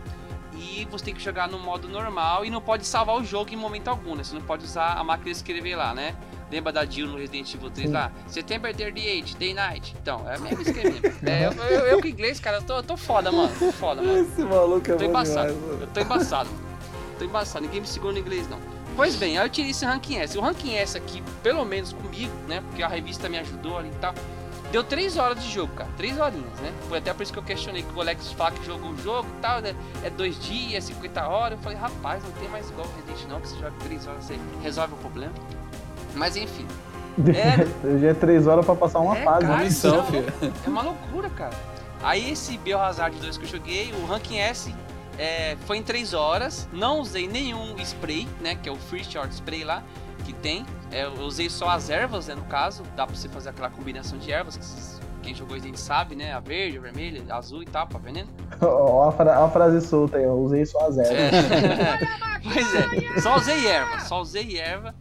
E você tem que jogar no modo normal e não pode salvar o jogo em momento algum, né? Você não pode usar a máquina de escrever lá, né? Lembra da Jill no Resident Evil 3 Sim. lá? September 38, Day Night. Então, é o mesmo esqueminha. [laughs] é, eu, eu, eu com inglês, cara, eu tô, eu tô foda, mano. Tô foda, mano. Esse maluco é Tô bom embaçado. demais. Eu tô embaçado. Tô embaçado. Ninguém me segura no inglês, não. Pois bem, aí eu tirei esse ranking S. O ranking S aqui, pelo menos comigo, né? Porque a revista me ajudou ali e tal. Deu 3 horas de jogo, cara. 3 horinhas, né? Foi até por isso que eu questionei que o Alex fala que jogou o jogo e tal, né? É 2 dias, 50 horas. Eu falei, rapaz, não tem mais igual o Resident não, que você joga 3 horas aí resolve o problema. Mas enfim. [laughs] É, Já é três horas pra passar uma É, fase. cara. né? Missão, não. filho. é uma loucura, cara. Aí esse Biohazard 2 que eu joguei, o ranking S é, foi em 3 horas. Não usei nenhum spray, né? Que é o Free Short Spray lá que tem. É, eu usei só as ervas, né? No caso, dá pra você fazer aquela combinação de ervas que, quem jogou Resident sabe, né? A verde, a vermelha, a azul e tal, tá vendo? Ó, a, a frase solta aí, eu usei só a zero. É. [laughs] [laughs] pois é, só usei erva, só usei erva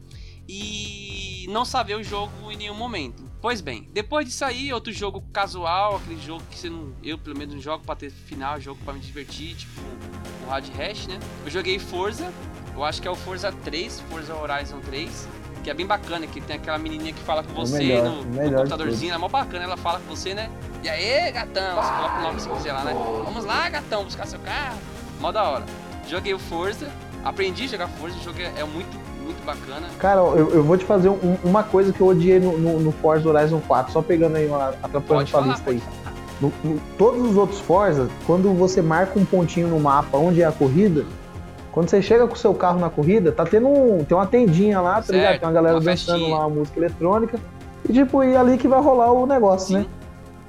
e não sabia o jogo em nenhum momento. Pois bem, depois disso aí, outro jogo casual, aquele jogo que você não, eu pelo menos não jogo pra ter final, jogo pra me divertir, tipo o Hard Hash, né? Eu joguei Forza, eu acho que é o Forza 3, Forza Horizon 3, que é bem bacana, que tem aquela menininha que fala com O você melhor, no, no computadorzinho, é mó bacana, ela fala com você, né? E aí, gatão, você coloca o nome se quiser lá, né? Vamos lá, gatão, buscar seu carro. Mó da hora. Joguei o Forza, aprendi a jogar Forza, o jogo é, é muito, muito bacana. Cara, eu, eu vou te fazer um- uma coisa que eu odiei no, no, no Forza Horizon 4, só pegando aí uma atrapalhando sua lista aí. No- no- todos os outros Forza, quando você marca um pontinho no mapa onde é a corrida, quando você chega com o seu carro na corrida, tá tendo um, tem uma tendinha lá, tá ligado? Tem uma galera uma dançando festinha. lá uma música eletrônica. E tipo, e ali que vai rolar o negócio, Sim. né?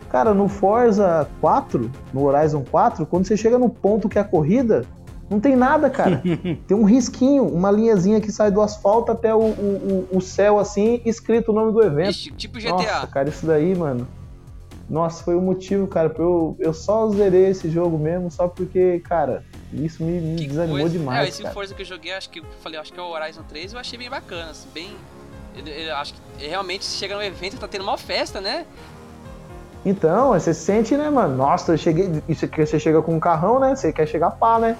Cara, no Forza 4, no Horizon 4, quando você chega no ponto que é a corrida, não tem nada, cara. [laughs] tem um risquinho, uma linhazinha que sai do asfalto até o, o, o- céu, assim, escrito o nome do evento. Ixi, tipo GTA. Nossa, cara, isso daí, mano. Nossa, foi o motivo, cara, pra eu, eu só zerei esse jogo mesmo, só porque, cara, isso me, me desanimou coisa. demais. É, esse cara. Forza que eu joguei, acho que eu falei, acho que é o Horizon 3, eu achei bem bacana, assim, bem. Eu, eu acho que realmente você chega no evento tá tendo uma festa, né? Então, você sente, né, mano? Nossa, eu cheguei. Isso que você chega com um carrão, né? Você quer chegar pá, né?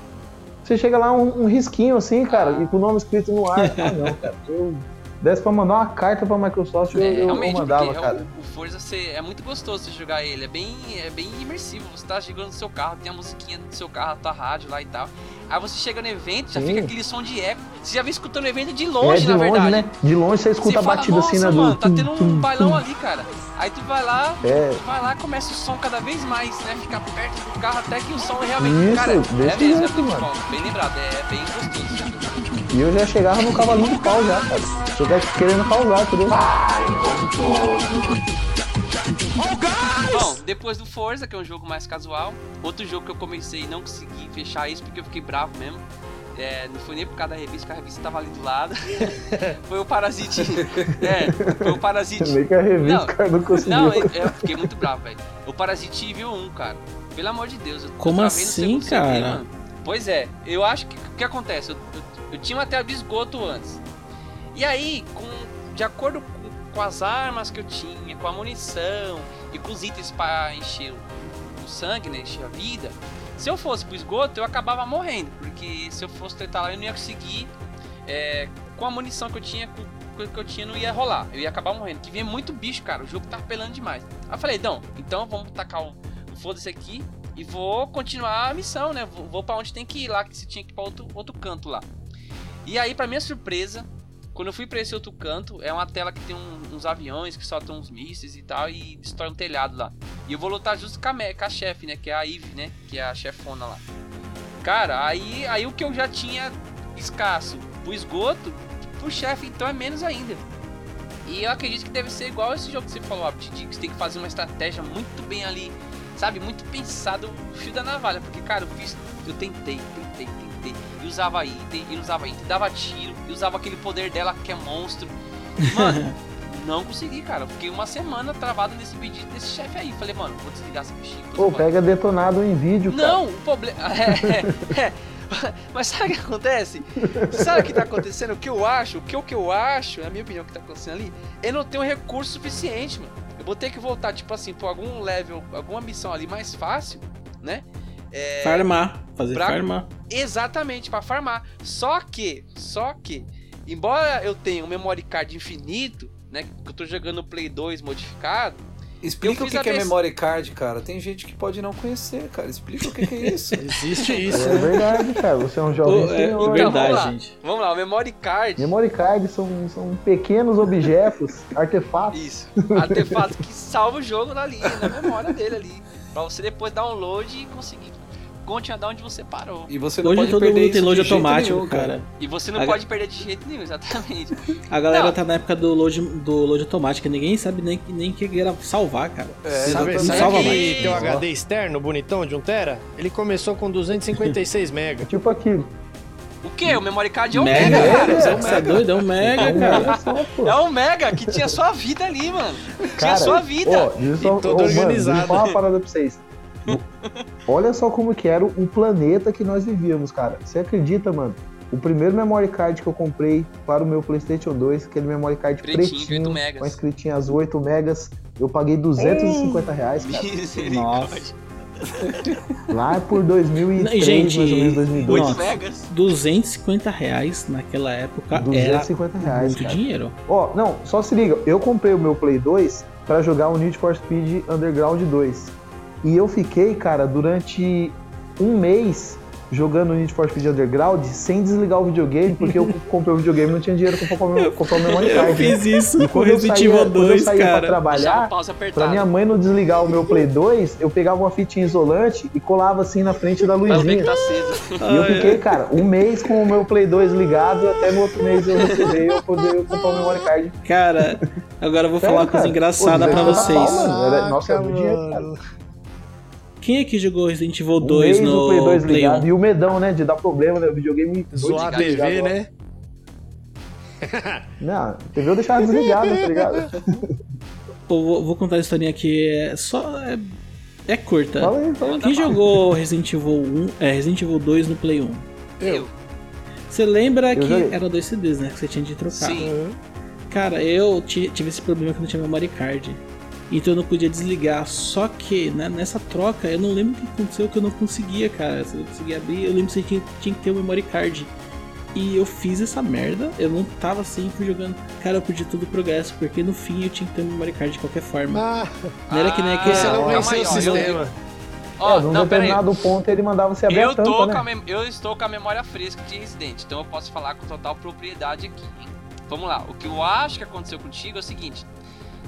Você chega lá, um, um risquinho assim, cara, e com o nome escrito no ar. [laughs] ah, não, cara. Eu desse pra mandar uma carta pra Microsoft, eu, É, eu- eu mandava, porque cara. O, o Forza você, é muito gostoso você jogar ele, é bem, é bem imersivo. Você tá chegando no seu carro, tem a musiquinha do seu carro, a tua rádio lá e tal. Aí você chega no evento, já Sim. fica aquele som de eco. Você já vem escutando o evento de É, longe, de na longe, verdade. né? De longe você escuta Você a fala, batida Nossa, assim, né? mano, do tá tendo um bailão ali, cara. Aí tu vai lá, É. tu vai lá, começa o som cada vez mais, né? Ficar perto do carro até que o som realmente. Isso, cara, é mesmo, jeito, é muito mano. bom, bem lembrado, é bem gostoso. E eu já chegava no cavalinho de pau já, cara. Eu tava querendo causar, entendeu? Bom, depois do Forza, que é um jogo mais casual, outro jogo que eu comecei e não consegui fechar isso porque eu fiquei bravo mesmo. É, não foi nem por causa da revista, porque a revista tava ali do lado. [laughs] foi o Parasite. É, foi o Parasite. Meio que a revista, Não, cara, não conseguiu. Não, eu, eu fiquei muito bravo, velho. O Parasite Evil 1, cara. Pelo amor de Deus. Eu, Como assim, cara? mano. Pois é, eu acho que o que acontece? Eu, eu, eu tinha uma tela de esgoto antes. E aí, com, de acordo com, com as armas que eu tinha, com a munição e com os itens pra encher o, o sangue, né? Encher a vida. Se eu fosse pro esgoto, eu acabava morrendo. Porque se eu fosse tentar lá, eu não ia conseguir. é, com a munição que eu tinha, com que eu tinha, não ia rolar. Eu ia acabar morrendo. Que vinha muito bicho, cara. O jogo tá apelando demais. Aí eu falei, não, então vamos tacar o, o foda-se aqui e vou continuar a missão, né? Vou, vou pra onde tem que ir lá, que você tinha que ir pra outro, outro canto lá. E aí, pra minha surpresa, quando eu fui pra esse outro canto, é uma tela que tem um- uns aviões que soltam uns mísseis e tal e destrói um telhado lá. E eu vou lutar justo com a, com a chefe, né? Que é a Eve, né? Que é a chefona lá. Cara, aí, aí o que eu já tinha escasso pro esgoto, pro chefe então é menos ainda. E eu acredito que deve ser igual esse jogo que você falou, Abdi, de que você tem que fazer uma estratégia muito bem ali, sabe? Muito pensado o fio da navalha. Porque, cara, eu fiz. Eu tentei, tentei, tentei. E usava item, e usava item, dava tiro, e usava aquele poder dela que é monstro. [laughs] Mano, não consegui, cara. Eu fiquei uma semana travado nesse pedido desse chefe aí. Falei, mano, vou desligar esse bichinho. Pô, pega detonado em vídeo, cara. Não, o problema. [laughs] É, é, é. Mas sabe o que acontece? Sabe o que tá acontecendo? O que eu acho, o que, o que eu acho, na minha opinião, que tá acontecendo ali, eu não tenho recurso suficiente, mano. Eu vou ter que voltar, tipo assim, por algum level, alguma missão ali mais fácil, né? É, Farmar. Fazer Pra- farmar. Exatamente, pra farmar. Só que, só que, embora eu tenha um memory card infinito, né? Que eu tô jogando Play 2 modificado, Explica o que, que é memory card, cara. Tem gente que pode não conhecer, cara. Explica o que, que é isso. [laughs] Existe isso. É verdade, cara. Você é um jovem Ô, é, senhor. Então, verdade, vamos lá. gente. vamos lá, o memory card. Memory card são, são pequenos objetos, [laughs] artefatos. Isso. Artefato que salva o jogo ali, na memória dele ali. Pra você depois download e conseguir continuar da onde você parou. E você não Hoje pode todo perder mundo tem isso load de automático, nenhum, cara. E você não A- pode perder de jeito nenhum, exatamente. [laughs] A galera Não. tá na época do load, do load automático. Ninguém sabe nem, nem que era salvar, cara. É, Sabe, exatamente. sabe salva aquele mais. teu HD externo bonitão de 1 tera? Ele começou com 256 mega. [laughs] Tipo aquilo. O quê? O memory card é o Mega, Mega, cara. cara. Você é doido? É um Mega, cara. Só, pô. É o Mega que tinha sua vida ali, mano. Tinha Cara, sua vida. Eu só, E todo mano, organizado. deixa eu falar uma parada pra vocês. [laughs] Olha só como que era o planeta que nós vivíamos, cara. Você acredita, mano? O primeiro memory card que eu comprei para o meu PlayStation 2, aquele memory card Pretinho, pretinho, 8 megas. com a escritinha as 8 megas, eu paguei 250 reais, cara. Misericórdia. Lá por 2003, Gente, mais ou menos 2002. 8 Nossa. megas. 250 reais naquela época era 250 reais, muito cara. dinheiro. Ó, não, só se liga, eu comprei o meu Play 2 pra jogar o Need for Speed Underground 2. E eu fiquei, cara, durante um mês jogando Need for Speed Underground sem desligar o videogame, porque eu [laughs] comprei o videogame e não tinha dinheiro pra comprar o memory Eu card. [laughs] né? fiz isso E com quando eu Resident Evil quando eu 2, saía pra cara. Deixava trabalhar, pra minha mãe não desligar o meu Play 2, eu pegava uma fitinha isolante e colava assim na frente da Pra luzinha. que tá. E eu fiquei, cara, um mês com o meu Play 2 ligado, até no outro mês eu recebi eu poder comprar o memory card. Cara, agora eu vou falar uma coisa engraçada pra 250 vocês. pau, mano. Era- nossa, muito dinheiro, cara. Quem aqui jogou Resident Evil Um 2 mês no Play 2 Play ligado. 1? E o medão, né? De dar problema, né? O videogame Zoar a TV, né? [laughs] Não, a TV eu deixava desligada, tá ligado? Pô, vou, contar a historinha aqui. É só. É, é curta. Fala aí, fala aí. Quem jogou Resident Evil 1, é, Resident Evil 2 no Play 1? Eu. Você lembra Eu que joguei. era dois CDs, né? Que você tinha de trocar. Sim. Cara, eu ti- tive esse problema que eu não tinha memory card. Então eu não podia desligar. Só que né, nessa troca eu não lembro o que aconteceu que eu não conseguia, cara. Se eu conseguia abrir, eu lembro que você tinha, tinha que ter o memory card. E eu fiz essa merda, eu não tava assim, fui jogando. Cara, eu perdi todo o progresso, porque no fim eu tinha que ter um memory card de qualquer forma. Ah, não era que nem aquele. você não aí, o sistema. Ó, é, num não, determinado ponto ele mandava você abrir Eu, a tampa, tô né? com a mem- eu estou com a memória fresca de Resident, então eu posso falar com total propriedade aqui, hein? Vamos lá, o que eu acho que aconteceu contigo é o seguinte.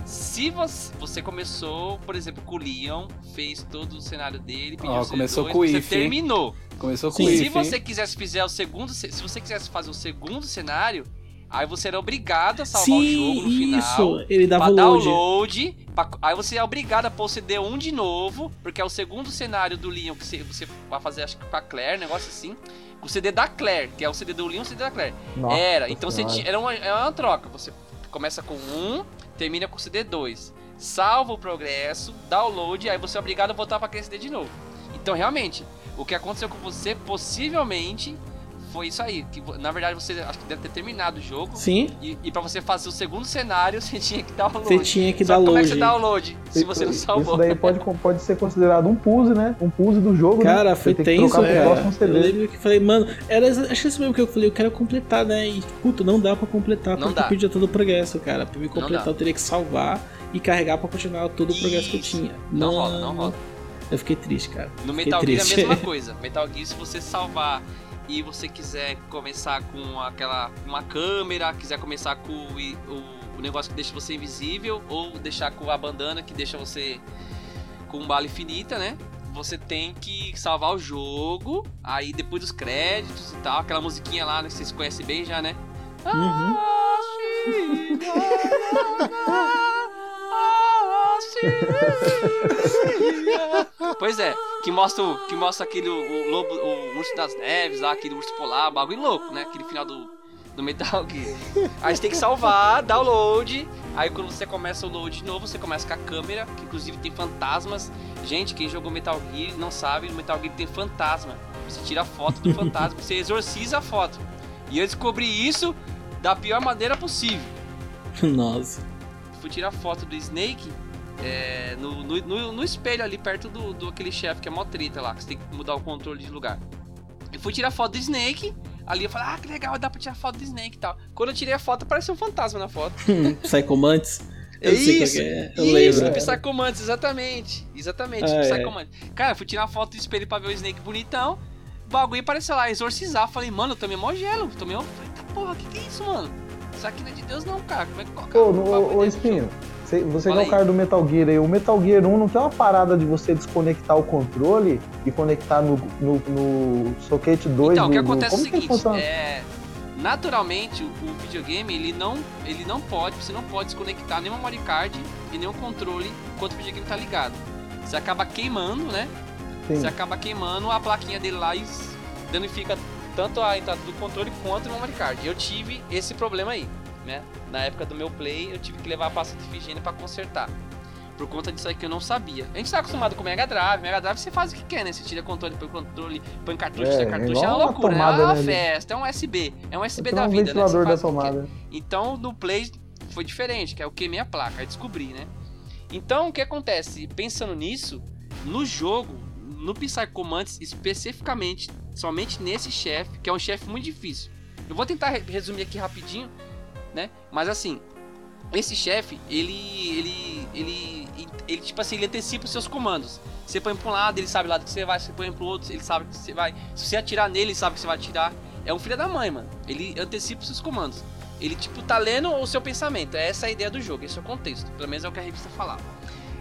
Se você, você começou, por exemplo, com o Leon, fez todo o cenário dele, pediu Ó, o CD2, começou com o você if, terminou. Começou com o Se if, você hein? quisesse fizer o segundo, se você quisesse fazer o segundo cenário, aí você era obrigado a salvar Sim, o jogo no final. isso. Ele dava Pra o load. download, pra- aí você é obrigado a pôr o CD1 de novo, porque é o segundo cenário do Leon que você, você vai fazer, acho que com a Claire, negócio assim. O CD da Claire, que é o CD do Leon e o CD da Claire. Nossa era, então você tinha, era, uma, era uma troca. Você começa com um, termina com o CD2. Salva o progresso, download, aí você é obrigado a voltar pra aquele CD de novo. Então, realmente, o que aconteceu com você, possivelmente, foi isso aí. Que, na verdade, você acho que deve ter terminado o jogo. Sim, E, e pra você fazer o segundo cenário, [laughs] você tinha que download. você tinha que Só dar como é que você download se você não Isso salvou? daí pode, pode ser considerado um puse, né? Um puse do jogo, Cara, né? foi Você tem que tenso, cara. próximo Eu lembro que falei, mano, era acho que isso mesmo que eu falei, eu quero completar, né? E, puta, não dá pra completar Não porque dá. eu perdi todo o progresso, cara. Pra me Não completar, eu teria que salvar e carregar pra continuar todo o progresso que eu Isso. tinha. Não rola, não rola. Eu fiquei triste, cara. No Fiquei Metal Gear é a mesma [laughs] coisa. Metal Gear, se você salvar e você quiser começar com aquela uma câmera, quiser começar com o, o, negócio que deixa você invisível, ou deixar com a bandana que deixa você com bala infinita, né? Você tem que salvar o jogo, aí depois dos créditos e tal, aquela musiquinha lá, né, que vocês conhecem bem já, né? Uhum. Pois é, que mostra, que mostra aquele o, o lobo, o urso das neves, lá, aquele urso polar, bagulho louco, né? Aquele final do, do Metal Gear. Aí você tem que salvar, download. Aí quando você começa o load de novo, você começa com a câmera, que inclusive tem fantasmas. Gente, quem jogou Metal Gear não sabe, no Metal Gear tem fantasma. Você tira a foto do fantasma, você exorciza a foto. E eu descobri isso da pior maneira possível. [laughs] Nossa. Fui tirar foto do Snake é, no, no, no- no espelho ali perto do, do aquele chefe que é mó treta lá, que você tem que mudar o controle de lugar. Eu fui tirar foto do Snake, ali eu falei, ah, que legal, dá pra tirar foto do Snake e tal. Quando eu tirei a foto, apareceu um fantasma na foto. [laughs] Psycho Mantis. Eu sei isso, que é. Eu isso, lembro. Psychomantis, exatamente. Exatamente, Ah, é. Psychomantis. Cara, eu fui tirar foto do espelho pra ver o Snake bonitão. O bagulho apareceu lá, exorcizar. Falei, mano, eu tomei mó gelo. Tomei mó. Falei, tá porra, que que é isso, mano? É de Deus, não, cara. Como é que coloca Ô, no- ô, no Espinho, você, você é o cara do Metal Gear aí. O Metal Gear 1 não tem uma parada de você desconectar o controle e conectar no, no, no socket 2 Então, o que acontece é o seguinte, é, naturalmente o, videogame ele não, ele não pode, você não pode desconectar nenhuma memory card e nenhum controle enquanto o videogame tá ligado. Você acaba queimando, né? Sim. Você acaba queimando a plaquinha dele lá e danifica tanto a entrada do controle quanto o memory card. Eu tive esse problema aí, né? Na época do meu play, eu tive que levar a pasta de Figênia pra consertar. Por conta disso aí que eu não sabia. A gente tá acostumado com o Mega Drive. Mega Drive você faz o que quer, né? Você tira controle, põe controle, põe cartucho, É, tira cartucho. É uma loucura, tomada, é uma né, festa, é um USB. É um USB da um vida, né? Você da o que tomada. Então no Play foi diferente, que é eu queimei a placa, aí descobri, né? Então o que acontece? Pensando nisso, no jogo, no Psycho Mantis especificamente, somente nesse chefe, que é um chefe muito difícil. Eu vou tentar re- resumir aqui rapidinho, né? Mas assim, esse chefe, ele, ele, ele, ele, tipo assim, ele antecipa os seus comandos. Você põe pra um lado, ele sabe o lado que você vai. Você põe pro outro, ele sabe que você vai. Se você atirar nele, ele sabe que você vai atirar. É um filho da mãe, mano. Ele antecipa os seus comandos. Ele, tipo, tá lendo o seu pensamento. É essa a ideia do jogo, esse é o contexto. Pelo menos é o que a revista falava.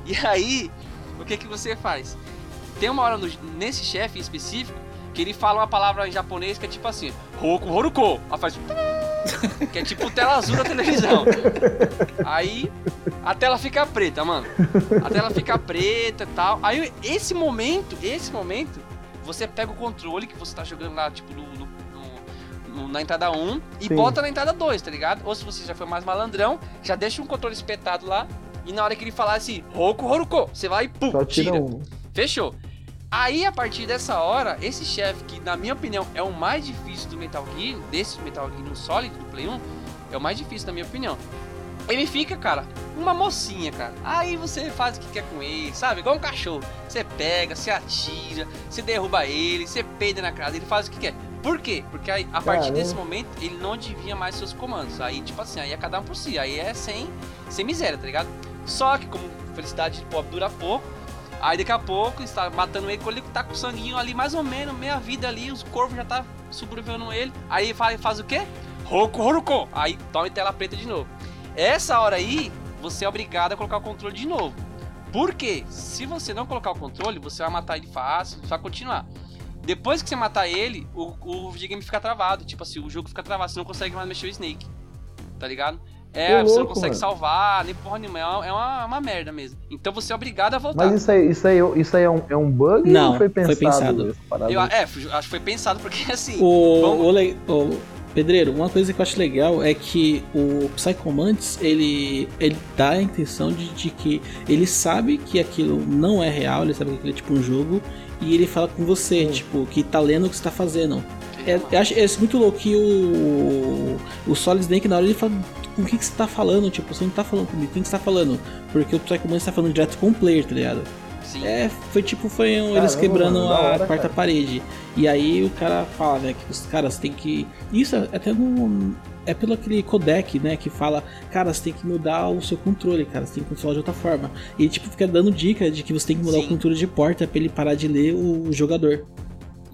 E aí, o que que você faz? Tem uma hora no- nesse chefe específico que ele fala uma palavra em japonês que é tipo assim, Roku Horuko. Aí faz. [laughs] Que é tipo tela azul da televisão. Aí a tela fica preta, mano. A tela fica preta e tal. Aí esse momento, esse momento, você pega o controle que você tá jogando lá, tipo, no, no- no- no- na entrada 1 e Sim. bota na entrada 2, tá ligado? Ou se você já foi mais malandrão, já deixa um controle espetado lá. E na hora que ele falar assim, Roku Horuko, você vai e pum, Só tira tira. um. Fechou. Aí, a partir dessa hora, esse chefe, que na minha opinião é o mais difícil do Metal Gear, desse Metal Gear no Solid do Play 1, é o mais difícil na minha opinião. Ele fica, cara, uma mocinha, cara. Aí você faz o que quer com ele, sabe? Igual um cachorro. Você pega, você atira, você derruba ele, você peida na cara dele, faz o que quer. Por quê? Porque aí, a partir desse momento, ele não adivinha mais seus comandos. Aí, tipo assim, aí é cada um por si. Aí é sem, sem miséria, tá ligado? Só que, como felicidade de pobre dura pouco, Aí daqui a pouco está matando ele, ele tá com sanguinho ali, mais ou menos, meia vida ali, os corvos já tá sobrevivendo ele. Aí faz, faz o quê? Roku Horuko! Aí toma em tela preta de novo. Essa hora aí, você é obrigado a colocar o controle de novo. Por quê? Se você não colocar o controle, você vai matar ele fácil, só continuar. Depois que você matar ele, o, o videogame fica travado. Tipo assim, o jogo fica travado, você não consegue mais mexer o Snake. Tá ligado? É, você não louco, consegue mano. salvar, nem porra nenhuma. É uma, é uma, merda mesmo. Então você é obrigado a voltar. Mas isso aí, isso aí, isso aí é, um, é um bug Não, ou foi foi pensado? pensado. essa parada? Eu, é, acho que foi pensado porque [laughs] assim. O, vamos- o o- Pedreiro, uma coisa que eu acho legal é que o Psychomantis, ele, ele dá a intenção de, de que ele sabe que aquilo não é real, ele sabe que aquilo é tipo um jogo, e ele fala com você, tipo, que tá lendo o que você tá fazendo. É, eu acho é muito louco que o, o Solid Snake, na hora ele fala com o que, que você tá falando, tipo, você não tá falando comigo, com quem que você tá falando? Porque o Psychomantis tá falando direto com o player, tá ligado? Sim. É, foi tipo, foi um- eles Caramba, quebrando mano, da a hora, quarta cara. parede. E aí o cara fala, né, que os caras têm que. Isso é até no. É pelo aquele codec, né, que fala, cara, você tem que mudar o seu controle, cara, você tem que controlar de outra forma. E ele, tipo, fica dando dica de que você tem que mudar Sim. o controle de porta pra ele parar de ler o jogador.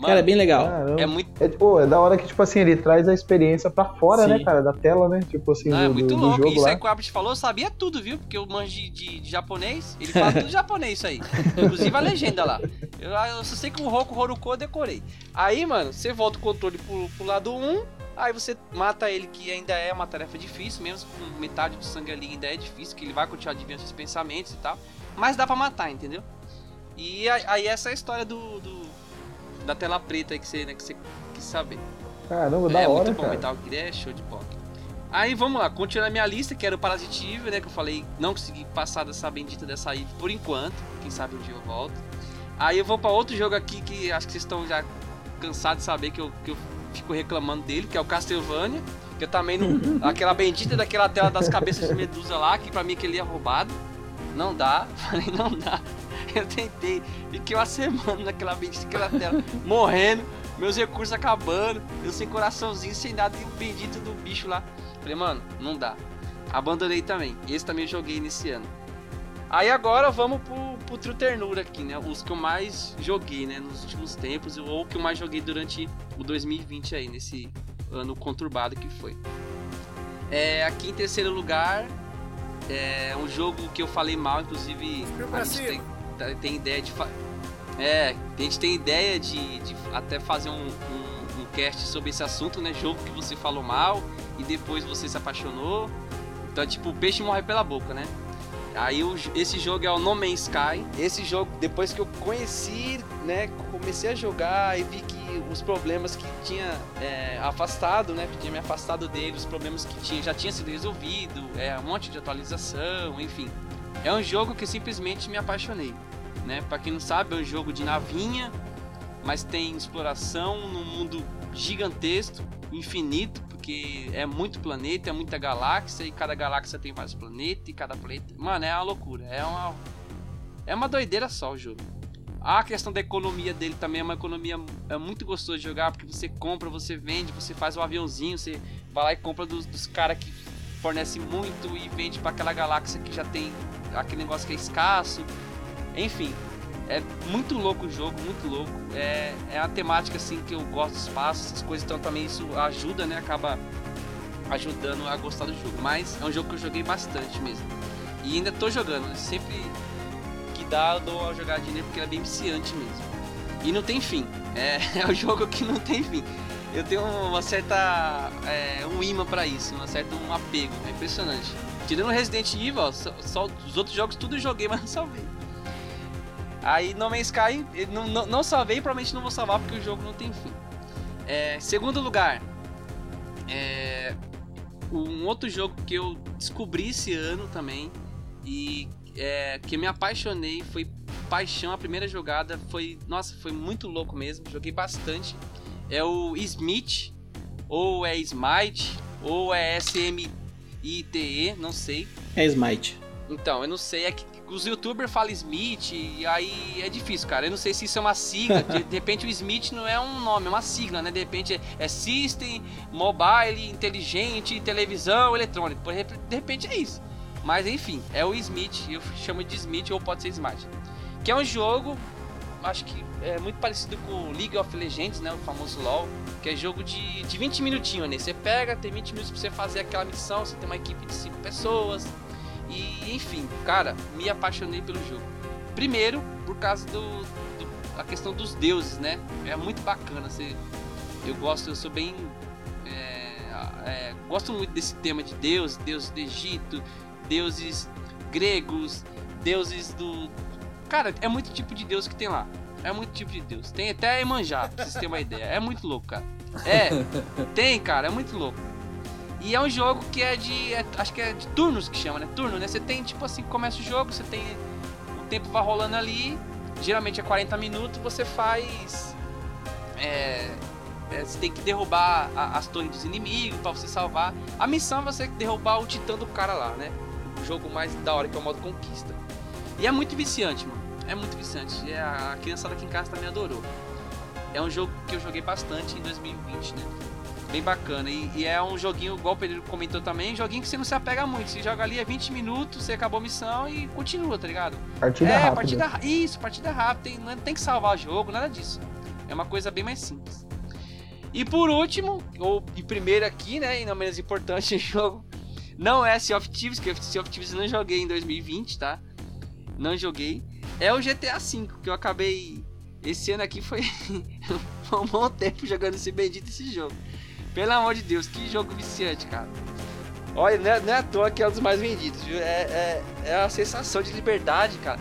Mano, cara, é bem legal. Caramba. é muito. É, pô, é da hora que, tipo assim, ele traz a experiência pra fora, Sim. né, cara, da tela, né? Tipo assim, Não, é do, muito do- do louco. jogo Isso lá. aí que o Albert falou, eu sabia tudo, viu? Porque eu manjo de, de- de japonês. Ele [laughs] fala tudo japonês, isso aí. Inclusive a legenda lá. Eu, eu só sei que o Roku Horuko eu decorei. Aí, mano, você volta o controle pro, pro lado 1. Aí você mata ele, que ainda é uma tarefa difícil, mesmo com metade do sangue ali ainda é difícil, que ele vai continuar adivinhando seus pensamentos e tal. Mas dá pra matar, entendeu? E aí, aí essa é a história do, do- da tela preta aí que você, né, que você quis saber. Caramba, da é hora, muito bom, cara. Metal Gear é show de bola. Aí vamos lá, continuando a minha lista, que era o Parasite Eve, né? Que eu falei, não consegui passar dessa bendita dessa Eve por enquanto. Quem sabe um dia eu volto. Aí eu vou pra outro jogo aqui que acho que vocês estão já cansados de saber que eu, que eu fico reclamando dele, que é o Castlevania. Que eu também não. [laughs] aquela bendita daquela tela das cabeças de medusa lá, que pra mim aquele é roubado. Não dá, [laughs] falei, não dá. [laughs] Eu tentei, fiquei uma semana naquela bendita daquela tela, morrendo, meus recursos acabando, eu sem coraçãozinho, sem nada, e o bendito do bicho lá. Falei, mano, não dá. Abandonei também. Esse também eu joguei nesse ano. Aí agora vamos pro, pro True Ternura aqui, né? Os que eu mais joguei, né? Nos últimos tempos, ou que eu mais joguei durante o 2020 aí, nesse ano conturbado que foi. É, aqui em terceiro lugar, é um jogo que eu falei mal, inclusive tem, tem ideia de fa- é, a gente tem ideia de, de até fazer um, um, um cast sobre esse assunto, né? Jogo que você falou mal e depois você se apaixonou. Então, é tipo, o peixe morre pela boca, né? Aí esse jogo é o No Man's Sky. Esse jogo, depois que eu conheci, né, comecei a jogar e vi que os problemas que tinha é, afastado, né, que tinha me afastado dele, os problemas que tinha já tinha sido resolvido, é um monte de atualização, enfim. É um jogo que simplesmente me apaixonei, né? Para quem não sabe, é um jogo de navinha, mas tem exploração num mundo gigantesco, infinito, porque é muito planeta, é muita galáxia e cada galáxia tem vários planetas e cada planeta, mano, é uma loucura, é uma é uma doideira só o jogo. A questão da economia dele também é uma economia é muito gostoso de jogar, porque você compra, você vende, você faz um aviãozinho, você vai lá e compra dos, dos caras que fornecem muito e vende para aquela galáxia que já tem aquele negócio que é escasso. Enfim, é muito louco o jogo, muito louco. É, é a temática assim que eu gosto do espaço, essas coisas, então também isso ajuda, né? Acaba ajudando a gostar do jogo. Mas é um jogo que eu joguei bastante mesmo. E ainda tô jogando, sempre que dá eu dou a jogadinha porque ele é bem viciante mesmo. E não tem fim. É, [laughs] é um jogo que não tem fim. Eu tenho uma certa. É, um imã pra isso, um certo um apego. É impressionante. Tirando Resident Evil, só, só os outros jogos tudo joguei, [laughs] mas não salvei. Aí No Man's Sky, eu não, não, não salvei, provavelmente não vou salvar porque o jogo não tem fim. É, segundo lugar, é, um outro jogo que eu descobri esse ano também e é, que me apaixonei foi paixão a primeira jogada foi nossa foi muito louco mesmo joguei bastante é o Smith ou é Smite ou é SMITE não sei É Smite. então, eu não sei, é que os youtubers falam Smith e aí é difícil, cara. Eu não sei se isso é uma sigla. De, de repente o Smith não é um nome, é uma sigla, né? De repente é, é System, Mobile, Inteligente, Televisão, Eletrônico. De repente é isso. Mas enfim, é o Smith, eu chamo de Smith ou pode ser Smite. Que é um jogo, acho que é muito parecido com League of Legends, né? O famoso LoL. Que é jogo de, de 20 minutinhos, né? Você pega, tem 20 minutos pra você fazer aquela missão, você tem uma equipe de 5 pessoas. E enfim, cara, me apaixonei pelo jogo. Primeiro, por causa do, do- a questão dos deuses, né? É muito bacana. Você, eu gosto, eu sou bem. é, é, gosto muito desse tema de Deus, deuses do Egito, deuses gregos, deuses do. Cara, é muito tipo de Deus que tem lá. É muito tipo de Deus. Tem até Emanjá, pra vocês terem uma ideia. É muito louco, cara. É, [laughs] tem, cara, é muito louco. E é um jogo que é de. é- acho que é de turnos que chama, né? Turno, né? Você tem, tipo assim, começa o jogo, você tem. O tempo vai rolando ali. Geralmente é 40 minutos, você faz. É. é, você tem que derrubar a- as torres dos inimigos pra você salvar. A missão é você derrubar o titã do cara lá, né? O jogo mais da hora que é o modo conquista. E é muito viciante, mano. É muito viciante. É, a criançada aqui em casa também adorou. É um jogo que eu joguei bastante em 2020, né? Bem bacana. E, e é um joguinho, igual o Pedro comentou também, joguinho que você não se apega muito. Você joga ali, é 20 minutos, você acabou a missão e continua, tá ligado? Partida é, rápida. partida Isso, partida rápida. Tem, não é- tem que salvar o jogo, nada disso. É uma coisa bem mais simples. E por último, ou e primeiro aqui, né? E não menos importante, [laughs] o jogo não é Sea of Thieves, que Sea of Thieves eu não joguei em 2020, tá? Não joguei. É o GTA V, que eu acabei. Esse ano aqui foi [laughs] um bom tempo jogando esse bendito esse jogo. Pelo amor de Deus, que jogo viciante, cara. Olha, não é, não é à toa que é um dos mais vendidos, viu? É, é, é a sensação de liberdade, cara.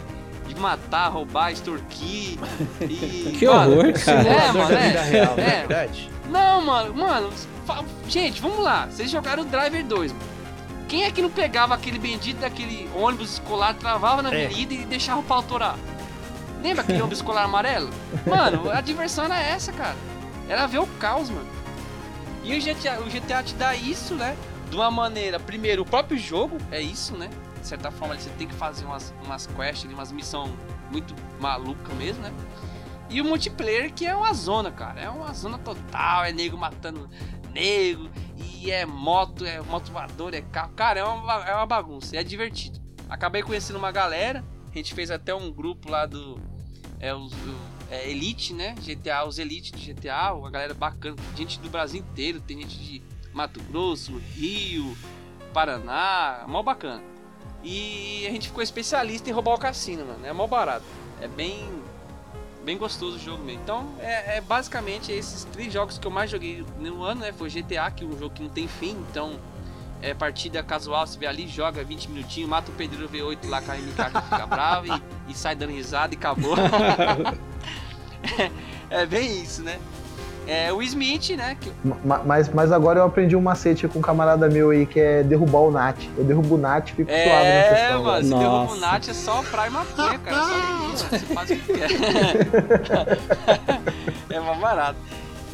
De matar, roubar, extorquir. E. [laughs] Que Mano, horror, cara. É, mano, vida é. real, não é é. verdade? Não, mano, mano. Gente, vamos lá. Vocês jogaram o Driver 2, mano. Quem é que não pegava aquele bendito daquele ônibus escolar, travava na É. avenida e deixava o pau torar? Lembra aquele ônibus escolar amarelo? Mano, a diversão era essa, cara. Era ver o caos, mano. E o GTA, o GTA te dá isso, né? De uma maneira. Primeiro, o próprio jogo é isso, né? De certa forma, você tem que fazer umas, umas quests, umas missões muito maluca mesmo, né? E o multiplayer que é uma zona, cara. É uma zona total, é nego matando nego, é moto, é moto voador, é carro. Cara, é uma, é uma bagunça, é divertido. Acabei conhecendo uma galera, a gente fez até um grupo lá do. É, é, Elite, né? GTA, os Elite do GTA, uma galera bacana, gente do Brasil inteiro, tem gente de Mato Grosso, Rio, Paraná, mó bacana. E a gente ficou especialista em roubar o cassino, mano. É mó barato. É bem bem gostoso o jogo mesmo. Então, é, é basicamente esses três jogos que eu mais joguei no ano, né? Foi GTA, que é um jogo que não tem fim, então é partida casual, você vê ali, joga 20 minutinhos, mata o Pedreiro V8 lá com a MK que fica bravo e, e sai dando risada e acabou. [laughs] é, é bem isso, né? É, o Smith, né? Que... Ma- Mas, mas agora eu aprendi um macete com um camarada meu aí que é derrubar o Nat. Eu derrubo o Nat e fico suave na É, questão. mano, se derruba o. Nath é só praia e maconha, cara. Só menina, você faz o que quer. [laughs] é mais barato.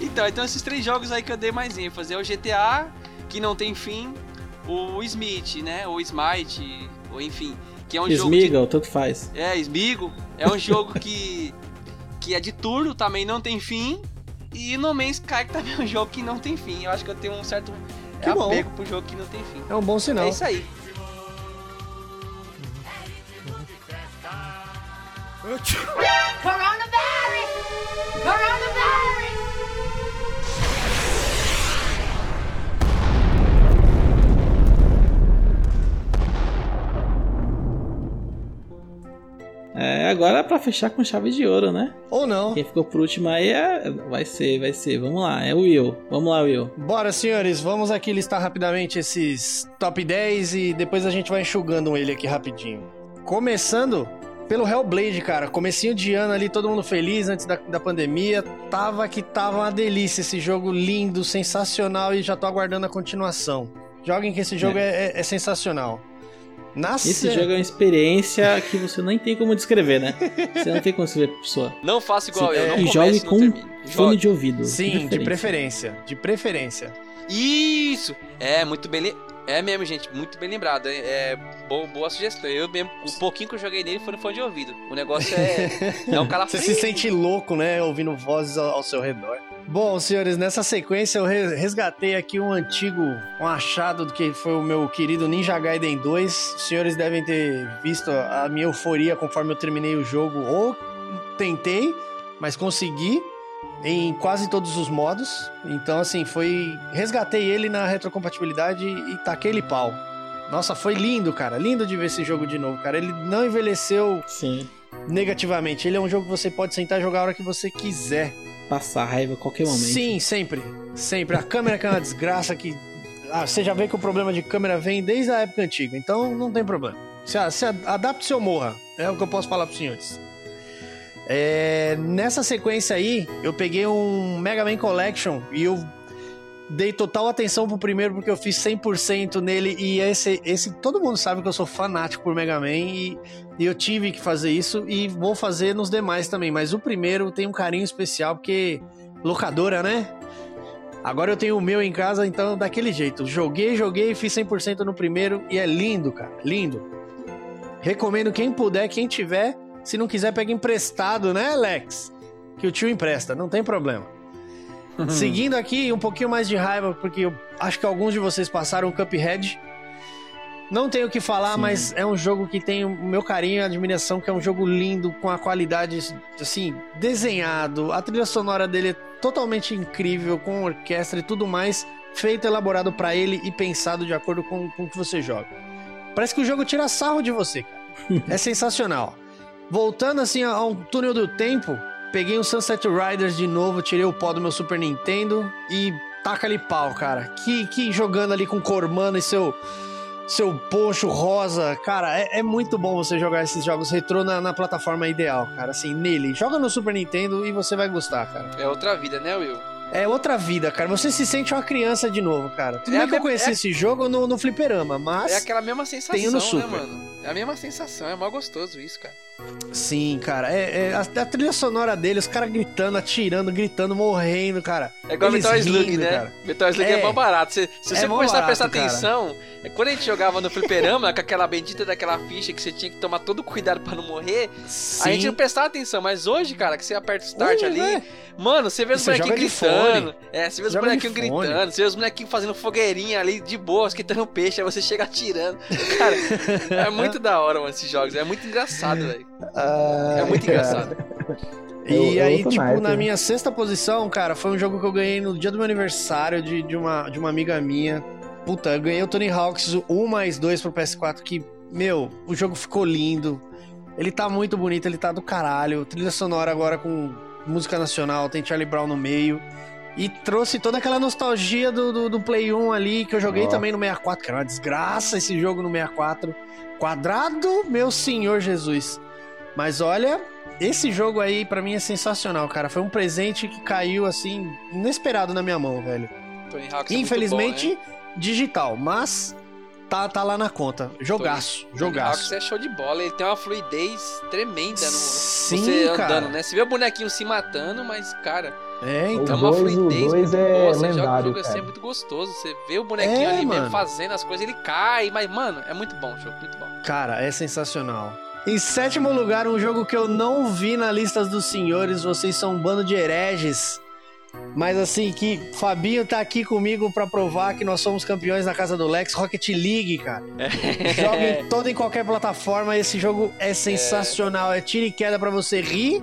Então, então esses três jogos aí que eu dei mais ênfase. É o GTA, que não tem fim. O Smith, né? O Smite, ou enfim. Que é um jogo de tanto faz. É, Smigo. É um jogo que, que é de turno, também não tem fim. E No Man's Sky que também é um [laughs] jogo que não tem fim. Eu acho que eu tenho um certo Que bom. apego pro jogo que não tem fim. É um bom sinal. É isso aí. Coronavirus! Coronavirus! Agora é pra fechar com chave de ouro, né? Ou não. Quem ficou por último aí é... vai ser, vai ser. Vamos lá, é o Will. Vamos lá, Will. Bora, senhores, vamos aqui listar rapidamente esses top 10 e depois a gente vai enxugando ele aqui rapidinho. Começando pelo Hellblade, cara. Comecinho de ano ali, todo mundo feliz antes da, da pandemia. Tava que tava uma delícia esse jogo lindo, sensacional e já tô aguardando a continuação. Joguem que esse jogo é, é- é sensacional. Esse jogo é uma experiência que você nem tem como descrever, né? Você não tem como descrever pra pessoa. Não faça igual Sim, eu, é, não e comece jogue e não com. Fone de ouvido. Sim, de preferência. De preferência. Isso! É, muito bem. É mesmo, gente, muito bem lembrado. É, é boa, boa sugestão. Eu mesmo, o pouquinho que eu joguei nele foi no fone de ouvido. O negócio é. [laughs] é um cara Você se sente louco, né? Ouvindo vozes ao, ao seu redor. Bom, senhores, nessa sequência eu re- resgatei aqui um antigo, um achado do que foi o meu querido Ninja Gaiden 2. Os senhores devem ter visto a minha euforia conforme eu terminei o jogo. Ou tentei, mas consegui em quase todos os modos. Então, assim, foi. Resgatei ele na retrocompatibilidade e taquei ele pau. Nossa, foi lindo, cara. Lindo de ver esse jogo de novo, cara. Ele não envelheceu Sim. negativamente. Ele é um jogo que você pode sentar e jogar a hora que você quiser. Passar raiva a qualquer momento. Sim, sempre. Sempre. A câmera que é uma desgraça que. Ah, você já vê que o problema de câmera vem desde a época antiga, então não tem problema. Se, se adapte ou morra. É o que eu posso falar pros senhores. É, nessa sequência aí, eu peguei um Mega Man Collection e eu dei total atenção pro primeiro porque eu fiz 100% nele e esse, esse todo mundo sabe que eu sou fanático por Mega Man e, e eu tive que fazer isso e vou fazer nos demais também, mas o primeiro tem um carinho especial porque locadora, né? Agora eu tenho o meu em casa, então daquele jeito. Joguei, joguei, fiz 100% no primeiro e é lindo, cara, lindo. Recomendo quem puder, quem tiver, se não quiser pega emprestado, né, Alex? Que o tio empresta, não tem problema. [laughs] Seguindo aqui, um pouquinho mais de raiva, porque eu acho que alguns de vocês passaram o Cuphead. Não tenho o que falar, Sim. mas é um jogo que tem o meu carinho e admiração, que é um jogo lindo, com a qualidade, assim, desenhado. A trilha sonora dele é totalmente incrível, com orquestra e tudo mais, feito, elaborado pra ele e pensado de acordo com, com o que você joga. Parece que o jogo tira sarro de você, cara. é [laughs] sensacional. Voltando, assim, a um túnel do tempo, peguei um Sunset Riders de novo, tirei o pó do meu Super Nintendo e taca ali pau, cara. Que, que jogando ali com Cormano e seu seu poncho rosa. Cara, é, é muito bom você jogar esses jogos retrô na, na plataforma ideal, cara. Assim, nele. Joga no Super Nintendo e você vai gostar, cara. É outra vida, né, Will? É outra vida, cara. Você se sente uma criança de novo, cara. Tudo É bem que eu conheci é- esse jogo no, no fliperama, mas... É aquela mesma sensação, Tenho no né, Super. mano? É a mesma sensação, é mó gostoso isso, cara. Sim, cara. É, é- a, a trilha sonora dele, os caras gritando, atirando, gritando, morrendo, cara. É igual Eles Metal Slug, né? cara. Metal Slug é, É. mó barato. Se, se É você começar a prestar barato, cara. atenção, é quando a gente jogava no fliperama, com aquela bendita daquela ficha que você tinha que tomar todo cuidado pra não morrer, Sim. a gente não prestava atenção. Mas hoje, cara, que você aperta o start ali, né? mano, você vê os bonequinhos gritando. É, você vê os bonequinhos gritando, você vê os bonequinhos fazendo fogueirinha ali de boa, esquentando peixe, aí você chega atirando. Cara, [laughs] é muito da hora, mano, esses jogos. É muito engraçado, [laughs] velho. Ah, É muito engraçado. [laughs] E Eu- eu aí, outro tipo, naipe, na né? minha sexta posição, cara, foi um jogo que eu ganhei no dia do meu aniversário de, de, uma, de uma amiga minha. Puta, eu ganhei o Tony Hawk's 1 mais 2 pro PS4, que, meu, o jogo ficou lindo. Ele tá muito bonito, ele tá do caralho. Trilha sonora agora com música nacional, tem Charlie Brown no meio. E trouxe toda aquela nostalgia do, do, do Play 1 ali, que eu joguei Ó. também no 64, que era uma desgraça esse jogo no 64. Quadrado, meu senhor Jesus. Mas olha, esse jogo aí pra mim é sensacional, cara. Foi um presente que caiu assim, inesperado na minha mão, velho. Tony é muito Infelizmente, bom, né? digital, mas tá, tá lá na conta. Jogaço, Tony jogaço. é show de bola, ele tem uma fluidez tremenda no Sim, você cara. andando, né? Você vê o bonequinho se matando, mas, cara, É, O então. é uma dois- o fluidez muito é boa. Você joga o lendário, jogo assim, é cara. muito gostoso. Você vê o bonequinho É, ali mesmo mano. fazendo as coisas, ele cai, mas, mano, é muito bom o jogo, muito bom. Cara, é sensacional. Em sétimo lugar, um jogo que eu não vi na lista dos senhores, vocês são um bando de hereges. Mas assim, que Fabinho tá aqui comigo pra provar que nós somos campeões na casa do Lex, Rocket League, cara. Joga em toda e qualquer plataforma, esse jogo é sensacional. É tiro e queda pra você rir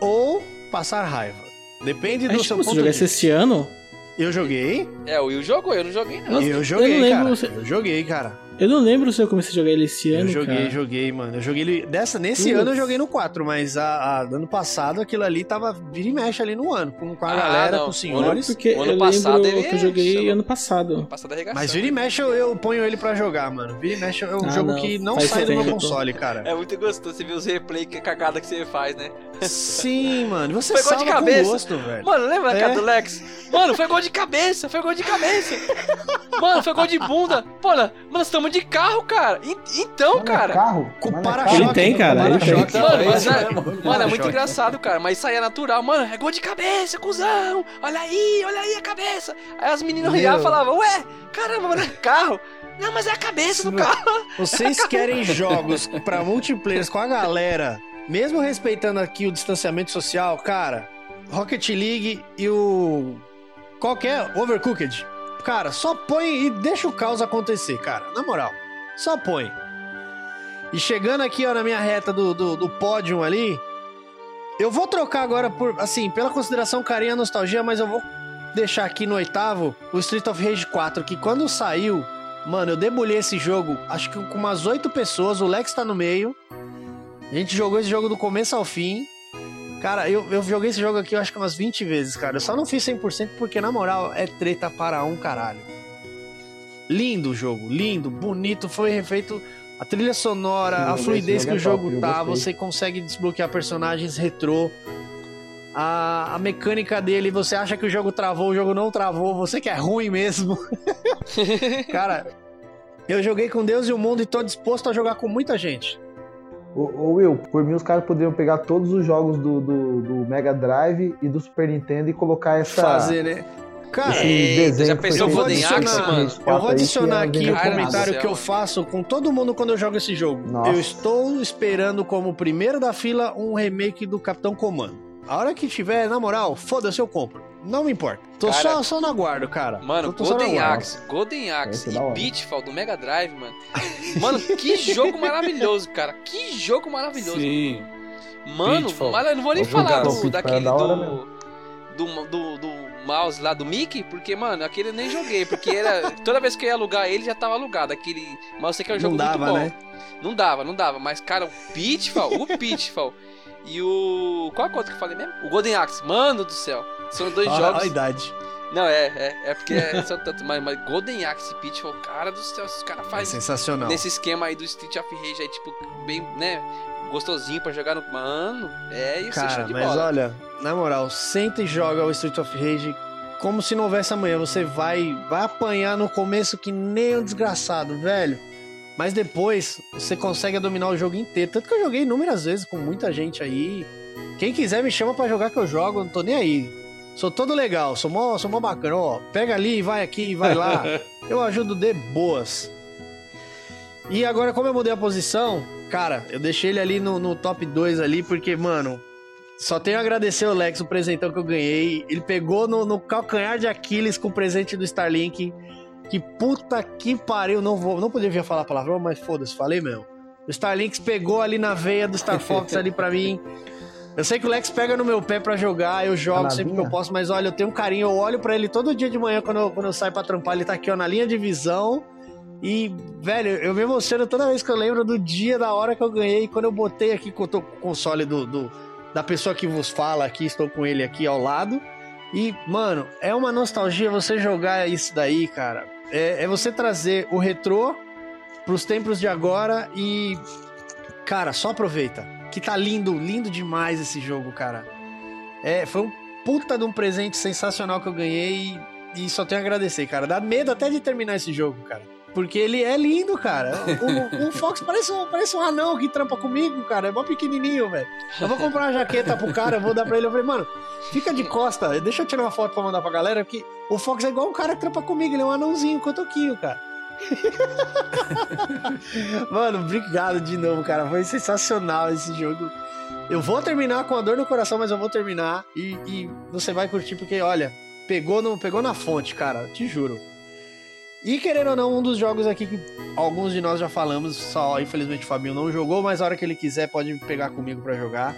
ou passar raiva. Depende do seu ponto de esse vista. esse ano. Eu joguei, É, o Will jogou, eu não joguei não. eu joguei, lembro cara. você- Eu joguei, cara. Eu não lembro se eu comecei a jogar ele esse ano. Eu joguei, cara. joguei, mano. Eu joguei ele. Dessa, nesse ano eu joguei no 4, mas a, a- ano passado aquilo ali tava vira e mexe ali no ano, com, com a Ah, galera, não. com os senhores. Porque O ano eu passado lembro ele que eu joguei chamou- ano passado. Passado arregaçando. Mas vira e mexe eu, eu ponho ele pra jogar, mano. Vira e mexe é um Ah, jogo não. que não Faz sai do meu console, cara. É muito gostoso, você vê os replays, que cagada que você faz, né? Sim, mano. Você Foi gol de cabeça. gosto, velho. Mano, lembra É. cara do Lex? Mano, foi gol de cabeça, foi gol de cabeça. [laughs] Mano, foi gol de bunda. Pô, mano, nós estamos de carro, cara. En- Então, Mano, é cara. carro. Com é para-choque. Ele tem, cara, com ele tem. para-choque. Mano, é mas isso é, mano, é muito engraçado, cara. Mas isso aí é natural. Mano, é gol de cabeça, cuzão. Olha aí, olha aí a cabeça. Aí as meninas Meu. riavam e falavam, ué, caramba, mano, é carro. Não, mas é a cabeça do carro. [laughs] Vocês querem jogos pra multiplayer com a galera, mesmo respeitando aqui o distanciamento social, cara, Rocket League e o. qualquer Overcooked. Cara, só põe e deixa o caos acontecer, cara. Na moral. Só põe. E chegando aqui, ó, na minha reta do, do, do pódio ali, eu vou trocar agora por, assim, pela consideração carinha e nostalgia, mas eu vou deixar aqui no oitavo o Street of Rage 4, que quando saiu, Mano, eu debulhei esse jogo, acho que com umas oito pessoas, o Lex tá no meio. A gente jogou esse jogo do começo ao fim. Cara, eu, eu joguei esse jogo aqui, eu acho que umas 20 vezes, cara. Eu só não fiz 100% porque, na moral, é treta para um caralho. Lindo o jogo, lindo, bonito, foi refeito a trilha sonora, Sim, a fluidez que o jogo top, tá, você consegue desbloquear personagens retrô. A, a mecânica dele, você acha que o jogo travou, o jogo não travou, você que é ruim mesmo. [laughs] Cara, eu joguei com Deus e o mundo e tô disposto a jogar com muita gente. Ô, ô, Will, por mim os caras poderiam pegar todos os jogos do, do, do Mega Drive e do Super Nintendo e colocar essa. Fazer, né? Cara, esse desenho já pensou PlayStation mano? 4 eu vou adicionar é aqui o comentário que eu faço com todo mundo quando eu jogo esse jogo. Nossa. Eu estou esperando como primeiro da fila um remake do Capitão Comando. A hora que tiver, na moral, foda-se, eu compro. Não me importa. Tô Cara, só, só no aguardo, cara. Mano, Tô- Golden. Axe, Golden Axe é e. Pitfall do Mega Drive, mano. Mano, que [laughs] jogo maravilhoso, cara. Que jogo maravilhoso. Sim. Mano, Pitfall. mas eu não vou nem O falar do, Pitfall é daquele da hora do, do, do, do mouse lá do Mickey, porque, mano, aquele eu nem joguei, porque era, toda vez que eu ia alugar ele já tava alugado. Aquele. Mas eu sei que é um Não jogo dava, muito bom. né? Não dava, não dava. Mas, cara, o Pitfall, o [laughs] Pitfall e o. Qual é a outra que eu falei mesmo? O Golden Axe. Mano do céu. São dois Olha jogos. a idade. Não, é, é, é porque é, [laughs] são tanto, mas, mas Golden Axe e Pitfall, cara do céu, esses caras É fazem sensacional. nesse esquema aí do Street of Rage aí, tipo, bem, né, gostosinho pra jogar no. Mano, é isso, Cara, show de mas bola. olha, na moral, senta e joga o Street of Rage como se não houvesse amanhã. Você vai, vai apanhar no começo que nem um desgraçado, velho. Mas depois você consegue dominar o jogo inteiro. Tanto que eu joguei inúmeras vezes com muita gente aí. Quem quiser me chama pra jogar que eu jogo, não tô nem aí. Sou todo legal, sou mó, sou mó bacana. Ó, pega ali, vai aqui, vai lá. [laughs] eu ajudo de boas. E agora, como eu mudei a posição, cara, eu deixei ele ali no, no top 2 ali, porque, mano, só tenho a agradecer o Lex, o presentão que eu ganhei. Ele pegou no, no calcanhar de Aquiles com o presente do Starlink. Que puta que pariu, não vou, não poderia falar palavrão, mas foda-se, falei mesmo. O Starlinks pegou ali na veia do Star Fox ali pra mim. Eu sei que o Lex pega no meu pé pra jogar, eu jogo Tá sempre que eu posso, mas olha, eu tenho um carinho, eu olho pra ele todo dia de manhã quando eu, quando eu saio pra trampar, ele tá aqui ó, na linha de visão. E, velho, eu me emociono toda vez que eu lembro do dia, da hora que eu ganhei, quando eu botei aqui com o console do, do- da pessoa que vos fala aqui, estou com ele aqui ao lado. E, mano, é uma nostalgia você jogar isso daí, cara. É, é você trazer o retrô pros tempos de agora e. Cara, só aproveita. Que tá lindo, lindo demais esse jogo, cara. É, foi um puta de um presente sensacional que eu ganhei e, e só tenho a agradecer, cara. Dá medo até de terminar esse jogo, cara. Porque ele é lindo, cara. O, o Fox parece um, parece um anão que trampa comigo, cara. É mó pequenininho, velho. Eu vou comprar uma jaqueta pro cara, vou dar pra ele. Eu falei, mano, fica de costa. Deixa eu tirar uma foto pra mandar pra galera, porque o Fox é igual um cara que trampa comigo. Ele é um anãozinho, cotoquinho, cara. [laughs] mano, obrigado de novo, cara. Foi sensacional esse jogo. Eu vou terminar com a dor no coração, mas eu vou terminar. E, e você vai curtir, porque, olha, pegou, no, pegou na fonte, cara. Te juro. E querendo ou não, um dos jogos aqui que alguns de nós já falamos, só infelizmente o Fabinho não jogou, mas a hora que ele quiser pode pegar comigo para jogar.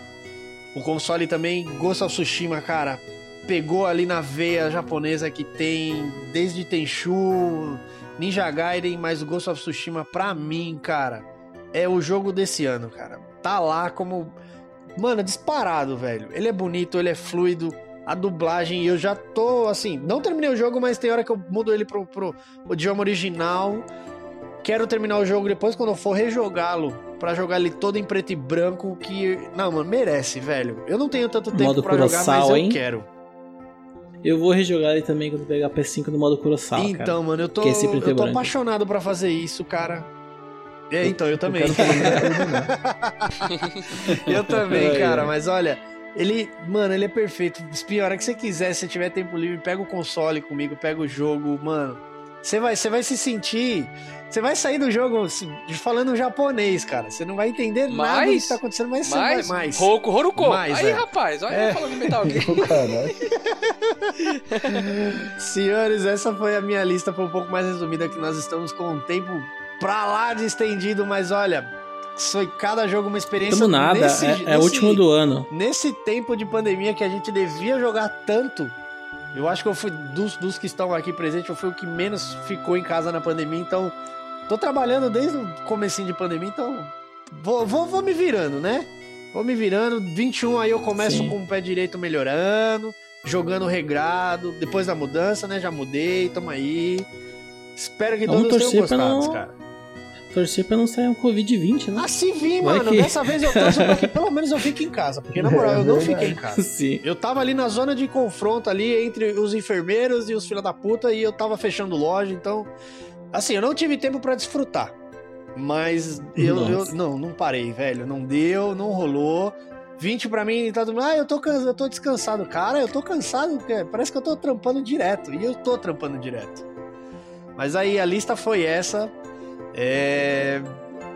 O console também, Ghost of Tsushima, cara, pegou ali na veia japonesa que tem desde Tenchu, Ninja Gaiden, mas o Ghost of Tsushima pra mim, cara, é o jogo desse ano, cara. Tá lá como mano, disparado, velho. Ele é bonito, ele é fluido a dublagem, eu já tô assim, não terminei o jogo, mas tem hora que eu mudo ele pro, pro idioma original. Quero terminar o jogo depois quando eu for rejogá-lo para jogar ele todo em preto e branco que não, mano, merece, velho. Eu não tenho tanto tempo para jogar, mas eu hein? quero. Eu vou rejogar ele também quando pegar PS5 no modo Kurosawa, Então, cara, mano, eu tô, é eu tô apaixonado para fazer isso, cara. É, então, eu também. Eu, [laughs] eu também, cara, mas olha, ele, mano, ele é perfeito. Espinho, a hora que você quiser, se tiver tempo livre, pega o console comigo, pega o jogo, mano. Você vai, você vai se sentir. Você vai sair do jogo falando japonês, cara. Você não vai entender mais, nada do que tá acontecendo, mas mais, você vai mais. Roku, Horuko. Mais, Aí, é. rapaz, olha é. falando de Metal Gear. [laughs] [laughs] Senhores, essa foi a minha lista, foi um pouco mais resumida, que nós estamos com um tempo pra lá de estendido, mas olha, foi cada jogo uma experiência. Tamo nada, nesse, é, é o último do ano. Nesse tempo de pandemia que a gente devia jogar tanto, eu acho que eu fui, dos, dos que estão aqui presentes, eu fui o que menos ficou em casa na pandemia, então tô trabalhando desde o comecinho de pandemia, então vou, vou, vou me virando, né? Vou me virando, 21 aí eu começo Sim. com o pé direito melhorando, jogando regrado, depois da mudança, né? Já mudei, tamo aí. Espero que Vamos todos tenham gostado, não... cara torcer pra não sair um Covid-20, né? Ah, se vi, Vai mano. Que... Dessa vez eu torço pra que pelo menos eu fique em casa. Porque, na moral, é eu não fiquei em casa. Sim. Eu tava ali na zona de confronto ali entre os enfermeiros e os filha da puta e eu tava fechando loja, então... Assim, eu não tive tempo para desfrutar. Mas eu, eu, Não, não parei, velho. Não deu, não rolou. 20 pra mim, tá todo ah, eu tô, eu tô descansado. Cara, eu tô cansado, parece que eu tô trampando direto. E eu tô trampando direto. Mas aí a lista foi essa. É...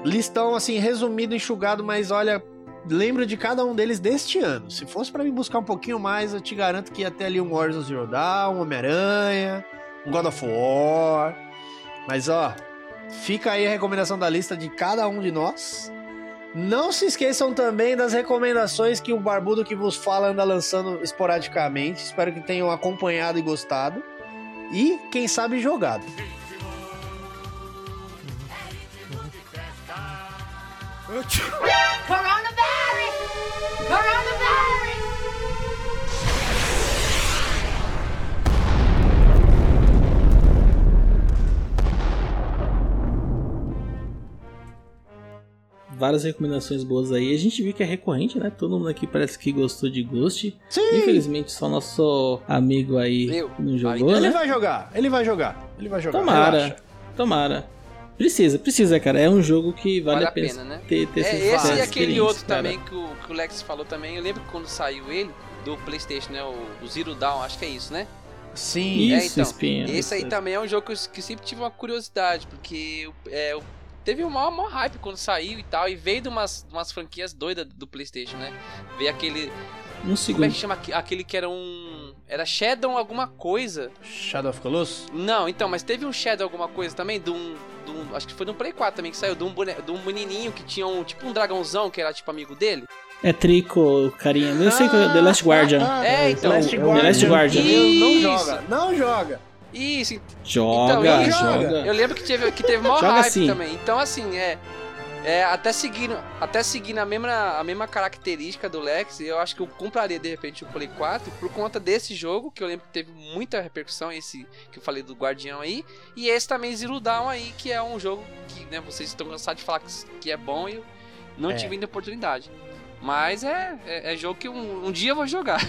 Listão, assim, resumido, enxugado, mas olha, lembro de cada um deles deste ano. Se fosse para me buscar um pouquinho mais, eu te garanto que ia ter ali um Horizon Zero Dawn, um Homem-Aranha, um God of War. Mas ó, fica aí a recomendação da lista de cada um de nós. Não se esqueçam também das recomendações que o Barbudo que vos fala anda lançando esporadicamente. Espero que tenham acompanhado e gostado. E, quem sabe, jogado. Coronavirus! Coronavirus! várias recomendações boas aí. A gente viu que é recorrente, né? Todo mundo aqui parece que gostou de Ghost. Sim. Infelizmente, só nosso amigo aí não jogou. Ele né? vai jogar, ele vai jogar, ele vai jogar. Tomara, relaxa. tomara. Precisa, precisa, cara. É um jogo que vale, vale a pena, pena né? ter, ter é, Esse e aquele outro cara. também que o, que o Lex falou também. Eu lembro que quando saiu ele, do PlayStation, né? O, o Zero Dawn, acho que é isso, né? Sim, é, então, espinha, Esse aí também é um jogo que, eu, que sempre tive uma curiosidade, porque é, teve um maior, maior hype quando saiu e tal, e veio de umas, de umas franquias doidas do PlayStation, né? Veio aquele. Um segundo. Como é que chama aquele que era um. Era Shadow alguma coisa? Shadow of Colossus? Não, então, mas teve um Shadow alguma coisa também, de um. De um acho que foi no Play 4 também que saiu, de um, bone, de um menininho que tinha um. Tipo um dragãozão que era tipo amigo dele. É Trico, carinha. Eu sei que é The Last Guardian. Ah, é, então. Last Guardian. The Last Guardian. Não joga, não joga. Isso. Joga, então, joga. Eu lembro que teve, que teve maior hype assim. também. Então, assim, é. É, até seguindo, até seguindo a mesma, a mesma característica do Lex, eu acho que eu compraria de repente o Play 4 por conta desse jogo, que eu lembro que teve muita repercussão, esse que eu falei do Guardião aí, e esse também Zero Dawn aí, que é um jogo que, né, vocês estão cansados de falar que, é bom e eu não É. tive ainda oportunidade. Mas é, é, é jogo que um, um dia eu vou jogar.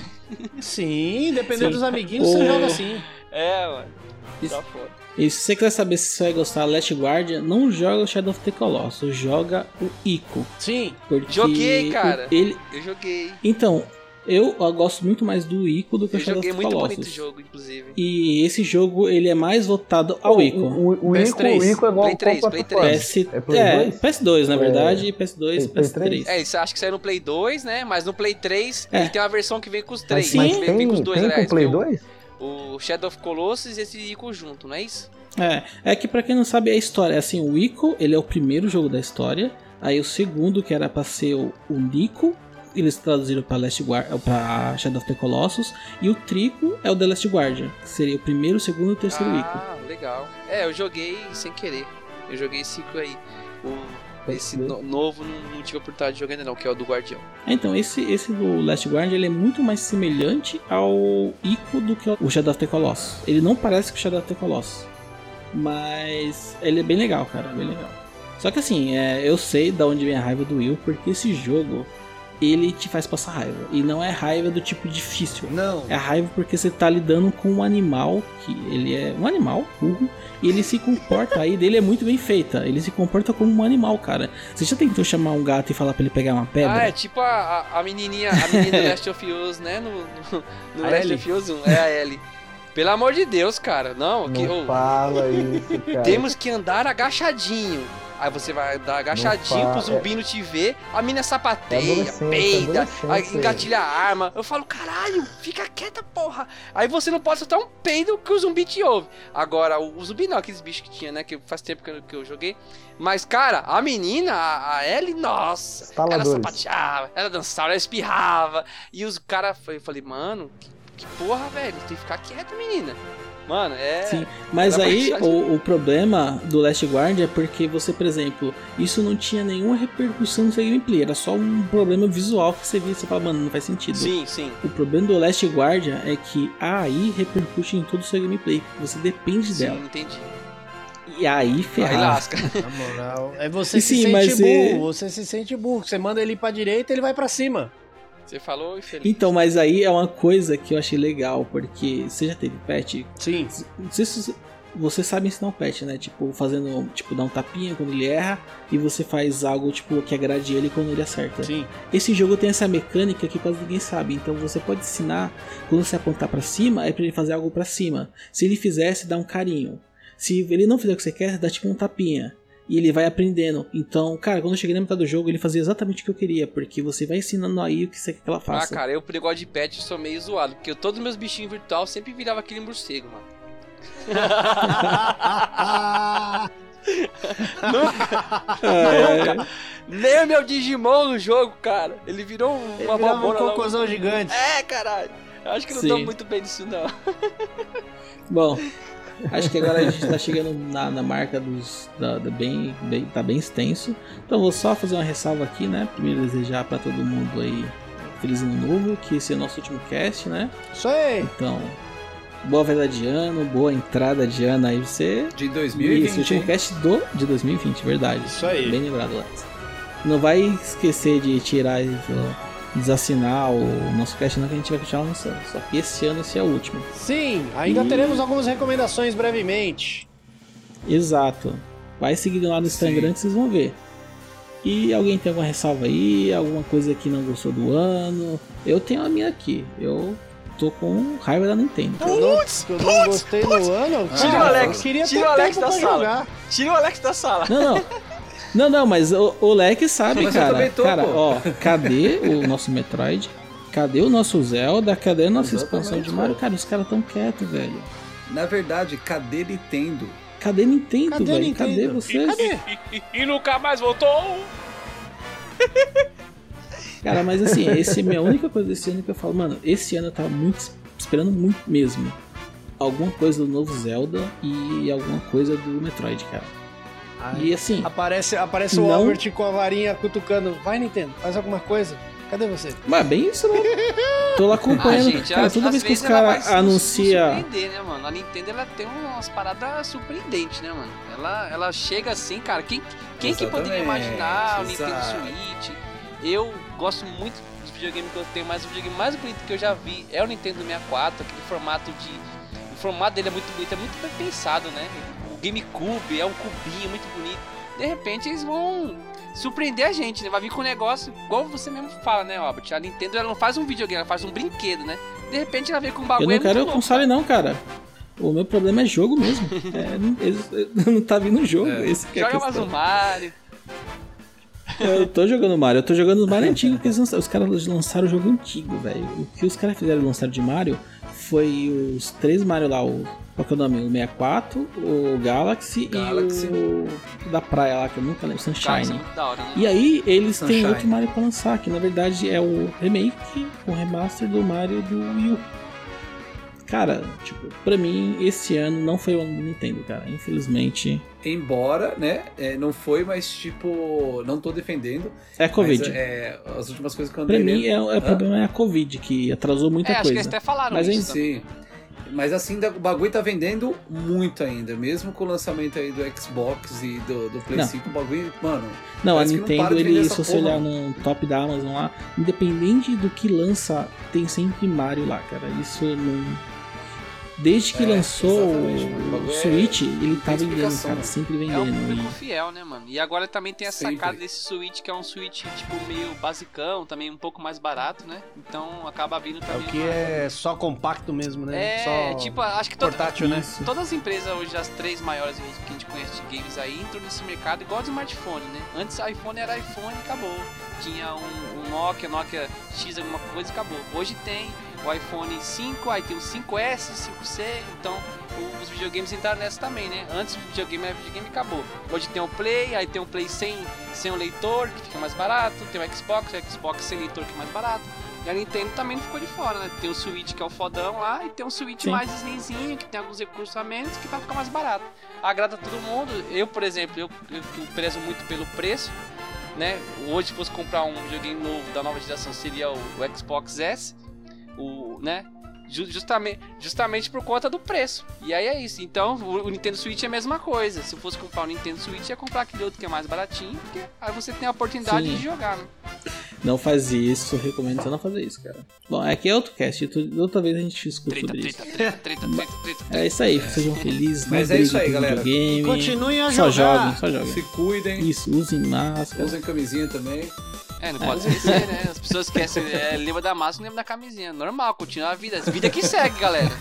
Sim, dependendo Sim. dos amiguinhos, O- você joga assim. É, mano. Isso- Tá foda. E se você quer saber se você vai gostar Last Guardian, não joga o Shadow of the Colossus, joga o Ico. Sim. Porque Joguei, cara. o- Ele... Eu joguei. Então, eu, eu gosto muito mais do Ico do que Eu o Shadow joguei of the muito Colossus. bonito o jogo, inclusive. E esse jogo, ele é mais voltado ao O, Ico. o, o, Ico, PS3. o Ico é igual Play 3, qual Play plataforma? 3. PS... É Play é, 2? PS2, na É, verdade, PS2, Play PS3. É, isso acho que saiu no Play 2, né? Mas no Play 3 É. ele tem uma versão que vem com os Mas, três. Sim. mas vem, tem, vem com os dois, tem aliás. com Play que é o- 2? O Shadow of Colossus e esse Ico junto, não é isso? É, é que pra quem não sabe a história, assim, o Ico, ele é o primeiro jogo da história, aí o segundo, que era pra ser o, o Nico, eles traduziram pra, Last Guard, pra Shadow of the Colossus, e o Trico é o The Last Guardian, que seria o primeiro, o segundo e o terceiro Ico. Ah, legal. É, eu joguei sem querer. Eu joguei esse Ico aí. O, esse no- novo não, não tive a oportunidade de jogar ainda não, que é o do Guardião. Então, esse, esse do Last Guardian, ele é muito mais semelhante ao Ico do que o Shadow of the Colossus. Ele não parece com o Shadow of the Colossus, mas ele é bem legal, cara, bem legal. Só que assim, é, eu sei da onde vem a raiva do Will, porque esse jogo, ele te faz passar raiva. E não é raiva do tipo difícil. Não. É raiva porque você tá lidando com um animal que ele é um animal burro e ele se comporta aí [laughs] dele é muito bem feita. Ele se comporta como um animal, cara. Você já tentou chamar um gato e falar pra ele pegar uma pedra? Ah, é tipo a, a, a menininha, a menina do [laughs] Last of Us, né? No, no, no Last of Us 1, é a Ellie. Pelo amor de Deus, cara. Não, que, Não ô, fala isso, [laughs] cara. temos que andar agachadinho. Aí você vai dar agachadinho Não pro fala, zumbi não te ver, a mina É sapateia, peida, engatilha a arma. Eu falo, caralho, fica quieta, porra. Aí você não pode soltar um peido que o zumbi te ouve. Agora, o, o zumbi não, aqueles bichos que tinha, né? Que faz tempo que eu, que eu joguei. Mas, cara, a menina, a, a Ellie, nossa, ela sapateava, ela dançava, ela espirrava. E os caras, eu falei, mano, que, que porra, velho, tem que ficar quieto, menina. Mano, é. Sim, mas Era aí o, o problema do Last Guard é porque você, por exemplo, isso não tinha nenhuma repercussão no seu gameplay, era só um problema visual que você via e você fala, mano, não faz sentido. Sim, sim. O problema do Last Guardian é que a AI repercute em todo o seu gameplay, você depende Sim, dela. entendi. E aí Aí ferrar. lasca. [laughs] Na moral. É você Sim, se sente mas burro. é- Você se sente burro. Você manda ele pra direita, ele vai pra cima. Você falou e feliz. Então, mas aí é uma coisa que eu achei legal, porque você já teve pet? Sim. Se você sabe ensinar um pet, né? Tipo, fazendo, tipo, dar um tapinha quando ele erra e você faz algo, tipo, que agrade ele quando ele acerta. Sim. Esse jogo tem essa mecânica que quase ninguém sabe, então você pode ensinar, quando você apontar pra cima, é pra ele fazer algo pra cima. Se ele você dá um carinho. Se ele não fizer o que você quer, você dá tipo um tapinha. E ele vai aprendendo. Então, cara, quando eu cheguei na metade do jogo, ele fazia exatamente o que eu queria, porque você vai ensinando aí o que você quer que ela Ah, faça. cara, eu por negócio de pet sou meio zoado, porque eu, todos os meus bichinhos virtual sempre virava aquele morcego, mano. [laughs] É, Nem o meu Digimon no jogo, cara. Ele virou um- Ele uma um babona lá. cocôzão gigante. É, caralho. Eu acho que não Sim. tô muito bem nisso, não. Bom, acho que agora a gente tá chegando na, na marca dos. Da, da bem, bem, tá bem extenso. Então vou só fazer uma ressalva aqui, né? Primeiro desejar pra todo mundo aí feliz ano novo, que esse é o nosso último cast, né? Isso aí. Então, boa virada de ano, boa entrada de ano aí você. De Isso, 2020. último hein? cast do, de 2020, verdade. Isso aí. Bem lembrado, Lex. Não vai esquecer de tirar e ó, desassinar o nosso cast, não, que a gente vai continuar lançando. Só que esse ano esse é o último. Sim, ainda E- teremos algumas recomendações brevemente. Exato. Vai seguindo lá no Instagram que vocês vão ver. E alguém tem alguma ressalva aí? Alguma coisa que não gostou do ano? Eu tenho a minha aqui. Eu tô com raiva da Nintendo. Que eu não, eu não gostei no ano. Tira cara, o Alex, queria tira ter o Alex tempo da pra sala. jogar. Tira o Alex da sala. Não, não. [laughs] Não, não, mas o, o Leque sabe, Mas cara. também tô, cara, pô. ó, cadê o nosso Metroid? Cadê o nosso Zelda? Cadê a nossa Exatamente, expansão de. Mario? Cara, os caras tão quietos, velho. Na verdade, cadê Nintendo? Cadê Nintendo, Cadê velho? Nintendo? Cadê vocês? Cadê? E nunca mais voltou. [laughs] Cara, mas assim, esse é a minha única coisa desse ano que eu falo, mano, esse ano eu tava muito esperando muito mesmo. Alguma coisa do novo Zelda e alguma coisa do Metroid, cara. Aí E assim, aparece, aparece o Não. Albert com a varinha cutucando. Vai, Nintendo, faz alguma coisa. Cadê você? mas bem isso, né? [laughs] Tô lá acompanhando. Ah, gente, cara, às- toda vez que os caras anunciam. surpreender, né, mano? A Nintendo ela tem umas paradas surpreendentes, né, mano? Ela, ela chega assim, cara. Quem, quem que poderia imaginar o Nintendo. Switch? Eu gosto muito dos videogames que eu tenho, mas o videogame mais bonito que eu já vi é o Nintendo 64, aquele formato de. O formato dele é muito bonito, é muito bem pensado, né? GameCube é um cubinho muito bonito. De repente eles vão surpreender a gente, né? Vai vir com um negócio, igual você mesmo fala, né, Albert? A Nintendo ela não faz um videogame, ela faz um brinquedo, né? De repente ela vem com um Eu bagulho. não é quero louco, console, não, cara. O meu problema é jogo mesmo. [laughs] É, não, eles- não tá vindo jogo. É. Esse que é Joga mais questão. um Mario. Eu tô jogando Mario, eu tô jogando Mario antigo que eles lançaram. Os caras lançaram o jogo antigo, velho. O que os caras fizeram lançar de Mario foi os três Mario lá, o. Qual que é o nome? O 64, o Galaxy, Galaxy. e o da praia lá, que eu nunca lembro, é Sunshine. da hora, né? E aí eles têm Sunshine. outro Mario pra lançar, que na verdade é o remake, o remaster do Mario do Wii U. Cara, tipo, pra mim, esse ano não foi o ano do Nintendo, cara. Infelizmente. Embora, né, é, não foi, mas tipo, não tô defendendo. É Covid. Mas, é, as últimas coisas que eu Pra andei mim, lendo- é, é, o problema é a Covid, que atrasou muita É, acho que coisa. eles até falaram Mas isso. Sim. Mas assim, o bagulho tá vendendo muito ainda. Mesmo com o lançamento aí do Xbox e do, do Play Não. 5, o bagulho, mano. Não, a que não Nintendo, vender ele, se você olhar no top da Amazon lá, independente do que lança, tem sempre Mario lá, cara. Isso não. Desde que É, lançou. O é- Switch, ele tá vendendo, cara. Sempre É um vendendo. público e- fiel, né, mano? E agora também tem a Sempre. sacada desse Switch, que é um Switch, tipo, meio basicão, também um pouco mais barato, né? Então acaba vindo É também. o que uma- é só compacto mesmo, né? É, só tipo, acho que todo, portátil, né? Todas as empresas hoje, as três maiores que a gente conhece de games aí, entram nesse mercado igual de smartphone, né? Antes iPhone era iPhone e acabou. Tinha um, um Nokia, Nokia X alguma coisa e acabou. Hoje tem o iPhone 5, aí tem o 5S, 5C, então os videogames entraram nessa também, né? Antes o videogame era videogame acabou. Hoje tem o Play, aí tem o Play sem, sem o leitor, que fica mais barato, tem o Xbox, o Xbox sem leitor que é mais barato. E a Nintendo também não ficou de fora, né? Tem o Switch que é o fodão lá e tem um Switch Sim. mais slimzinho, que tem alguns recursos a menos, que vai ficar mais barato. Agrada todo mundo. Eu, por exemplo, eu, eu, eu prezo muito pelo preço, né? Hoje, se fosse comprar um videogame novo da nova geração, seria o, o Xbox S, o, né? Ju- Justamente, justamente por conta do preço. E aí é isso. Então, o, Nintendo Switch é a mesma coisa. Se eu fosse comprar o Nintendo Switch, ia comprar aquele outro que é mais baratinho, porque aí você tem a oportunidade Sim. de jogar, né? Não faz isso, recomendo você não fazer isso, cara. Bom, aqui é outro cast, outra- outra vez a gente discute Treta, sobre isso. treta, treta, treta, treta, treta. É isso aí, sejam felizes, Mas é isso aí, galera. videogame. Continuem a Só jogar. joguem, só joguem. Se cuidem, Isso, usem máscara. usem camisinha também. É, não pode esquecer, né? As pessoas esquecem, é, lembra da máscara, lembra da camisinha. Normal, continua a vida. Vida que segue, galera.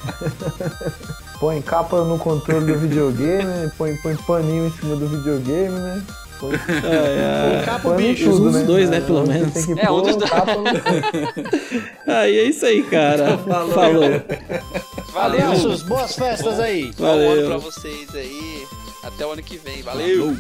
Põe capa no controle do videogame, põe, põe paninho em cima do videogame, né? Põe, É, é. Capa, põe bicho. tudo, Os né? dois, né, pelo Você menos. Tem que É, um dos dois. capa no... [laughs] Aí é isso aí, cara. [laughs] Falou, Falou. Valeu. Abraços, boas festas aí. Bom ano pra Valeu. vocês aí. Até o ano que vem. Valeu.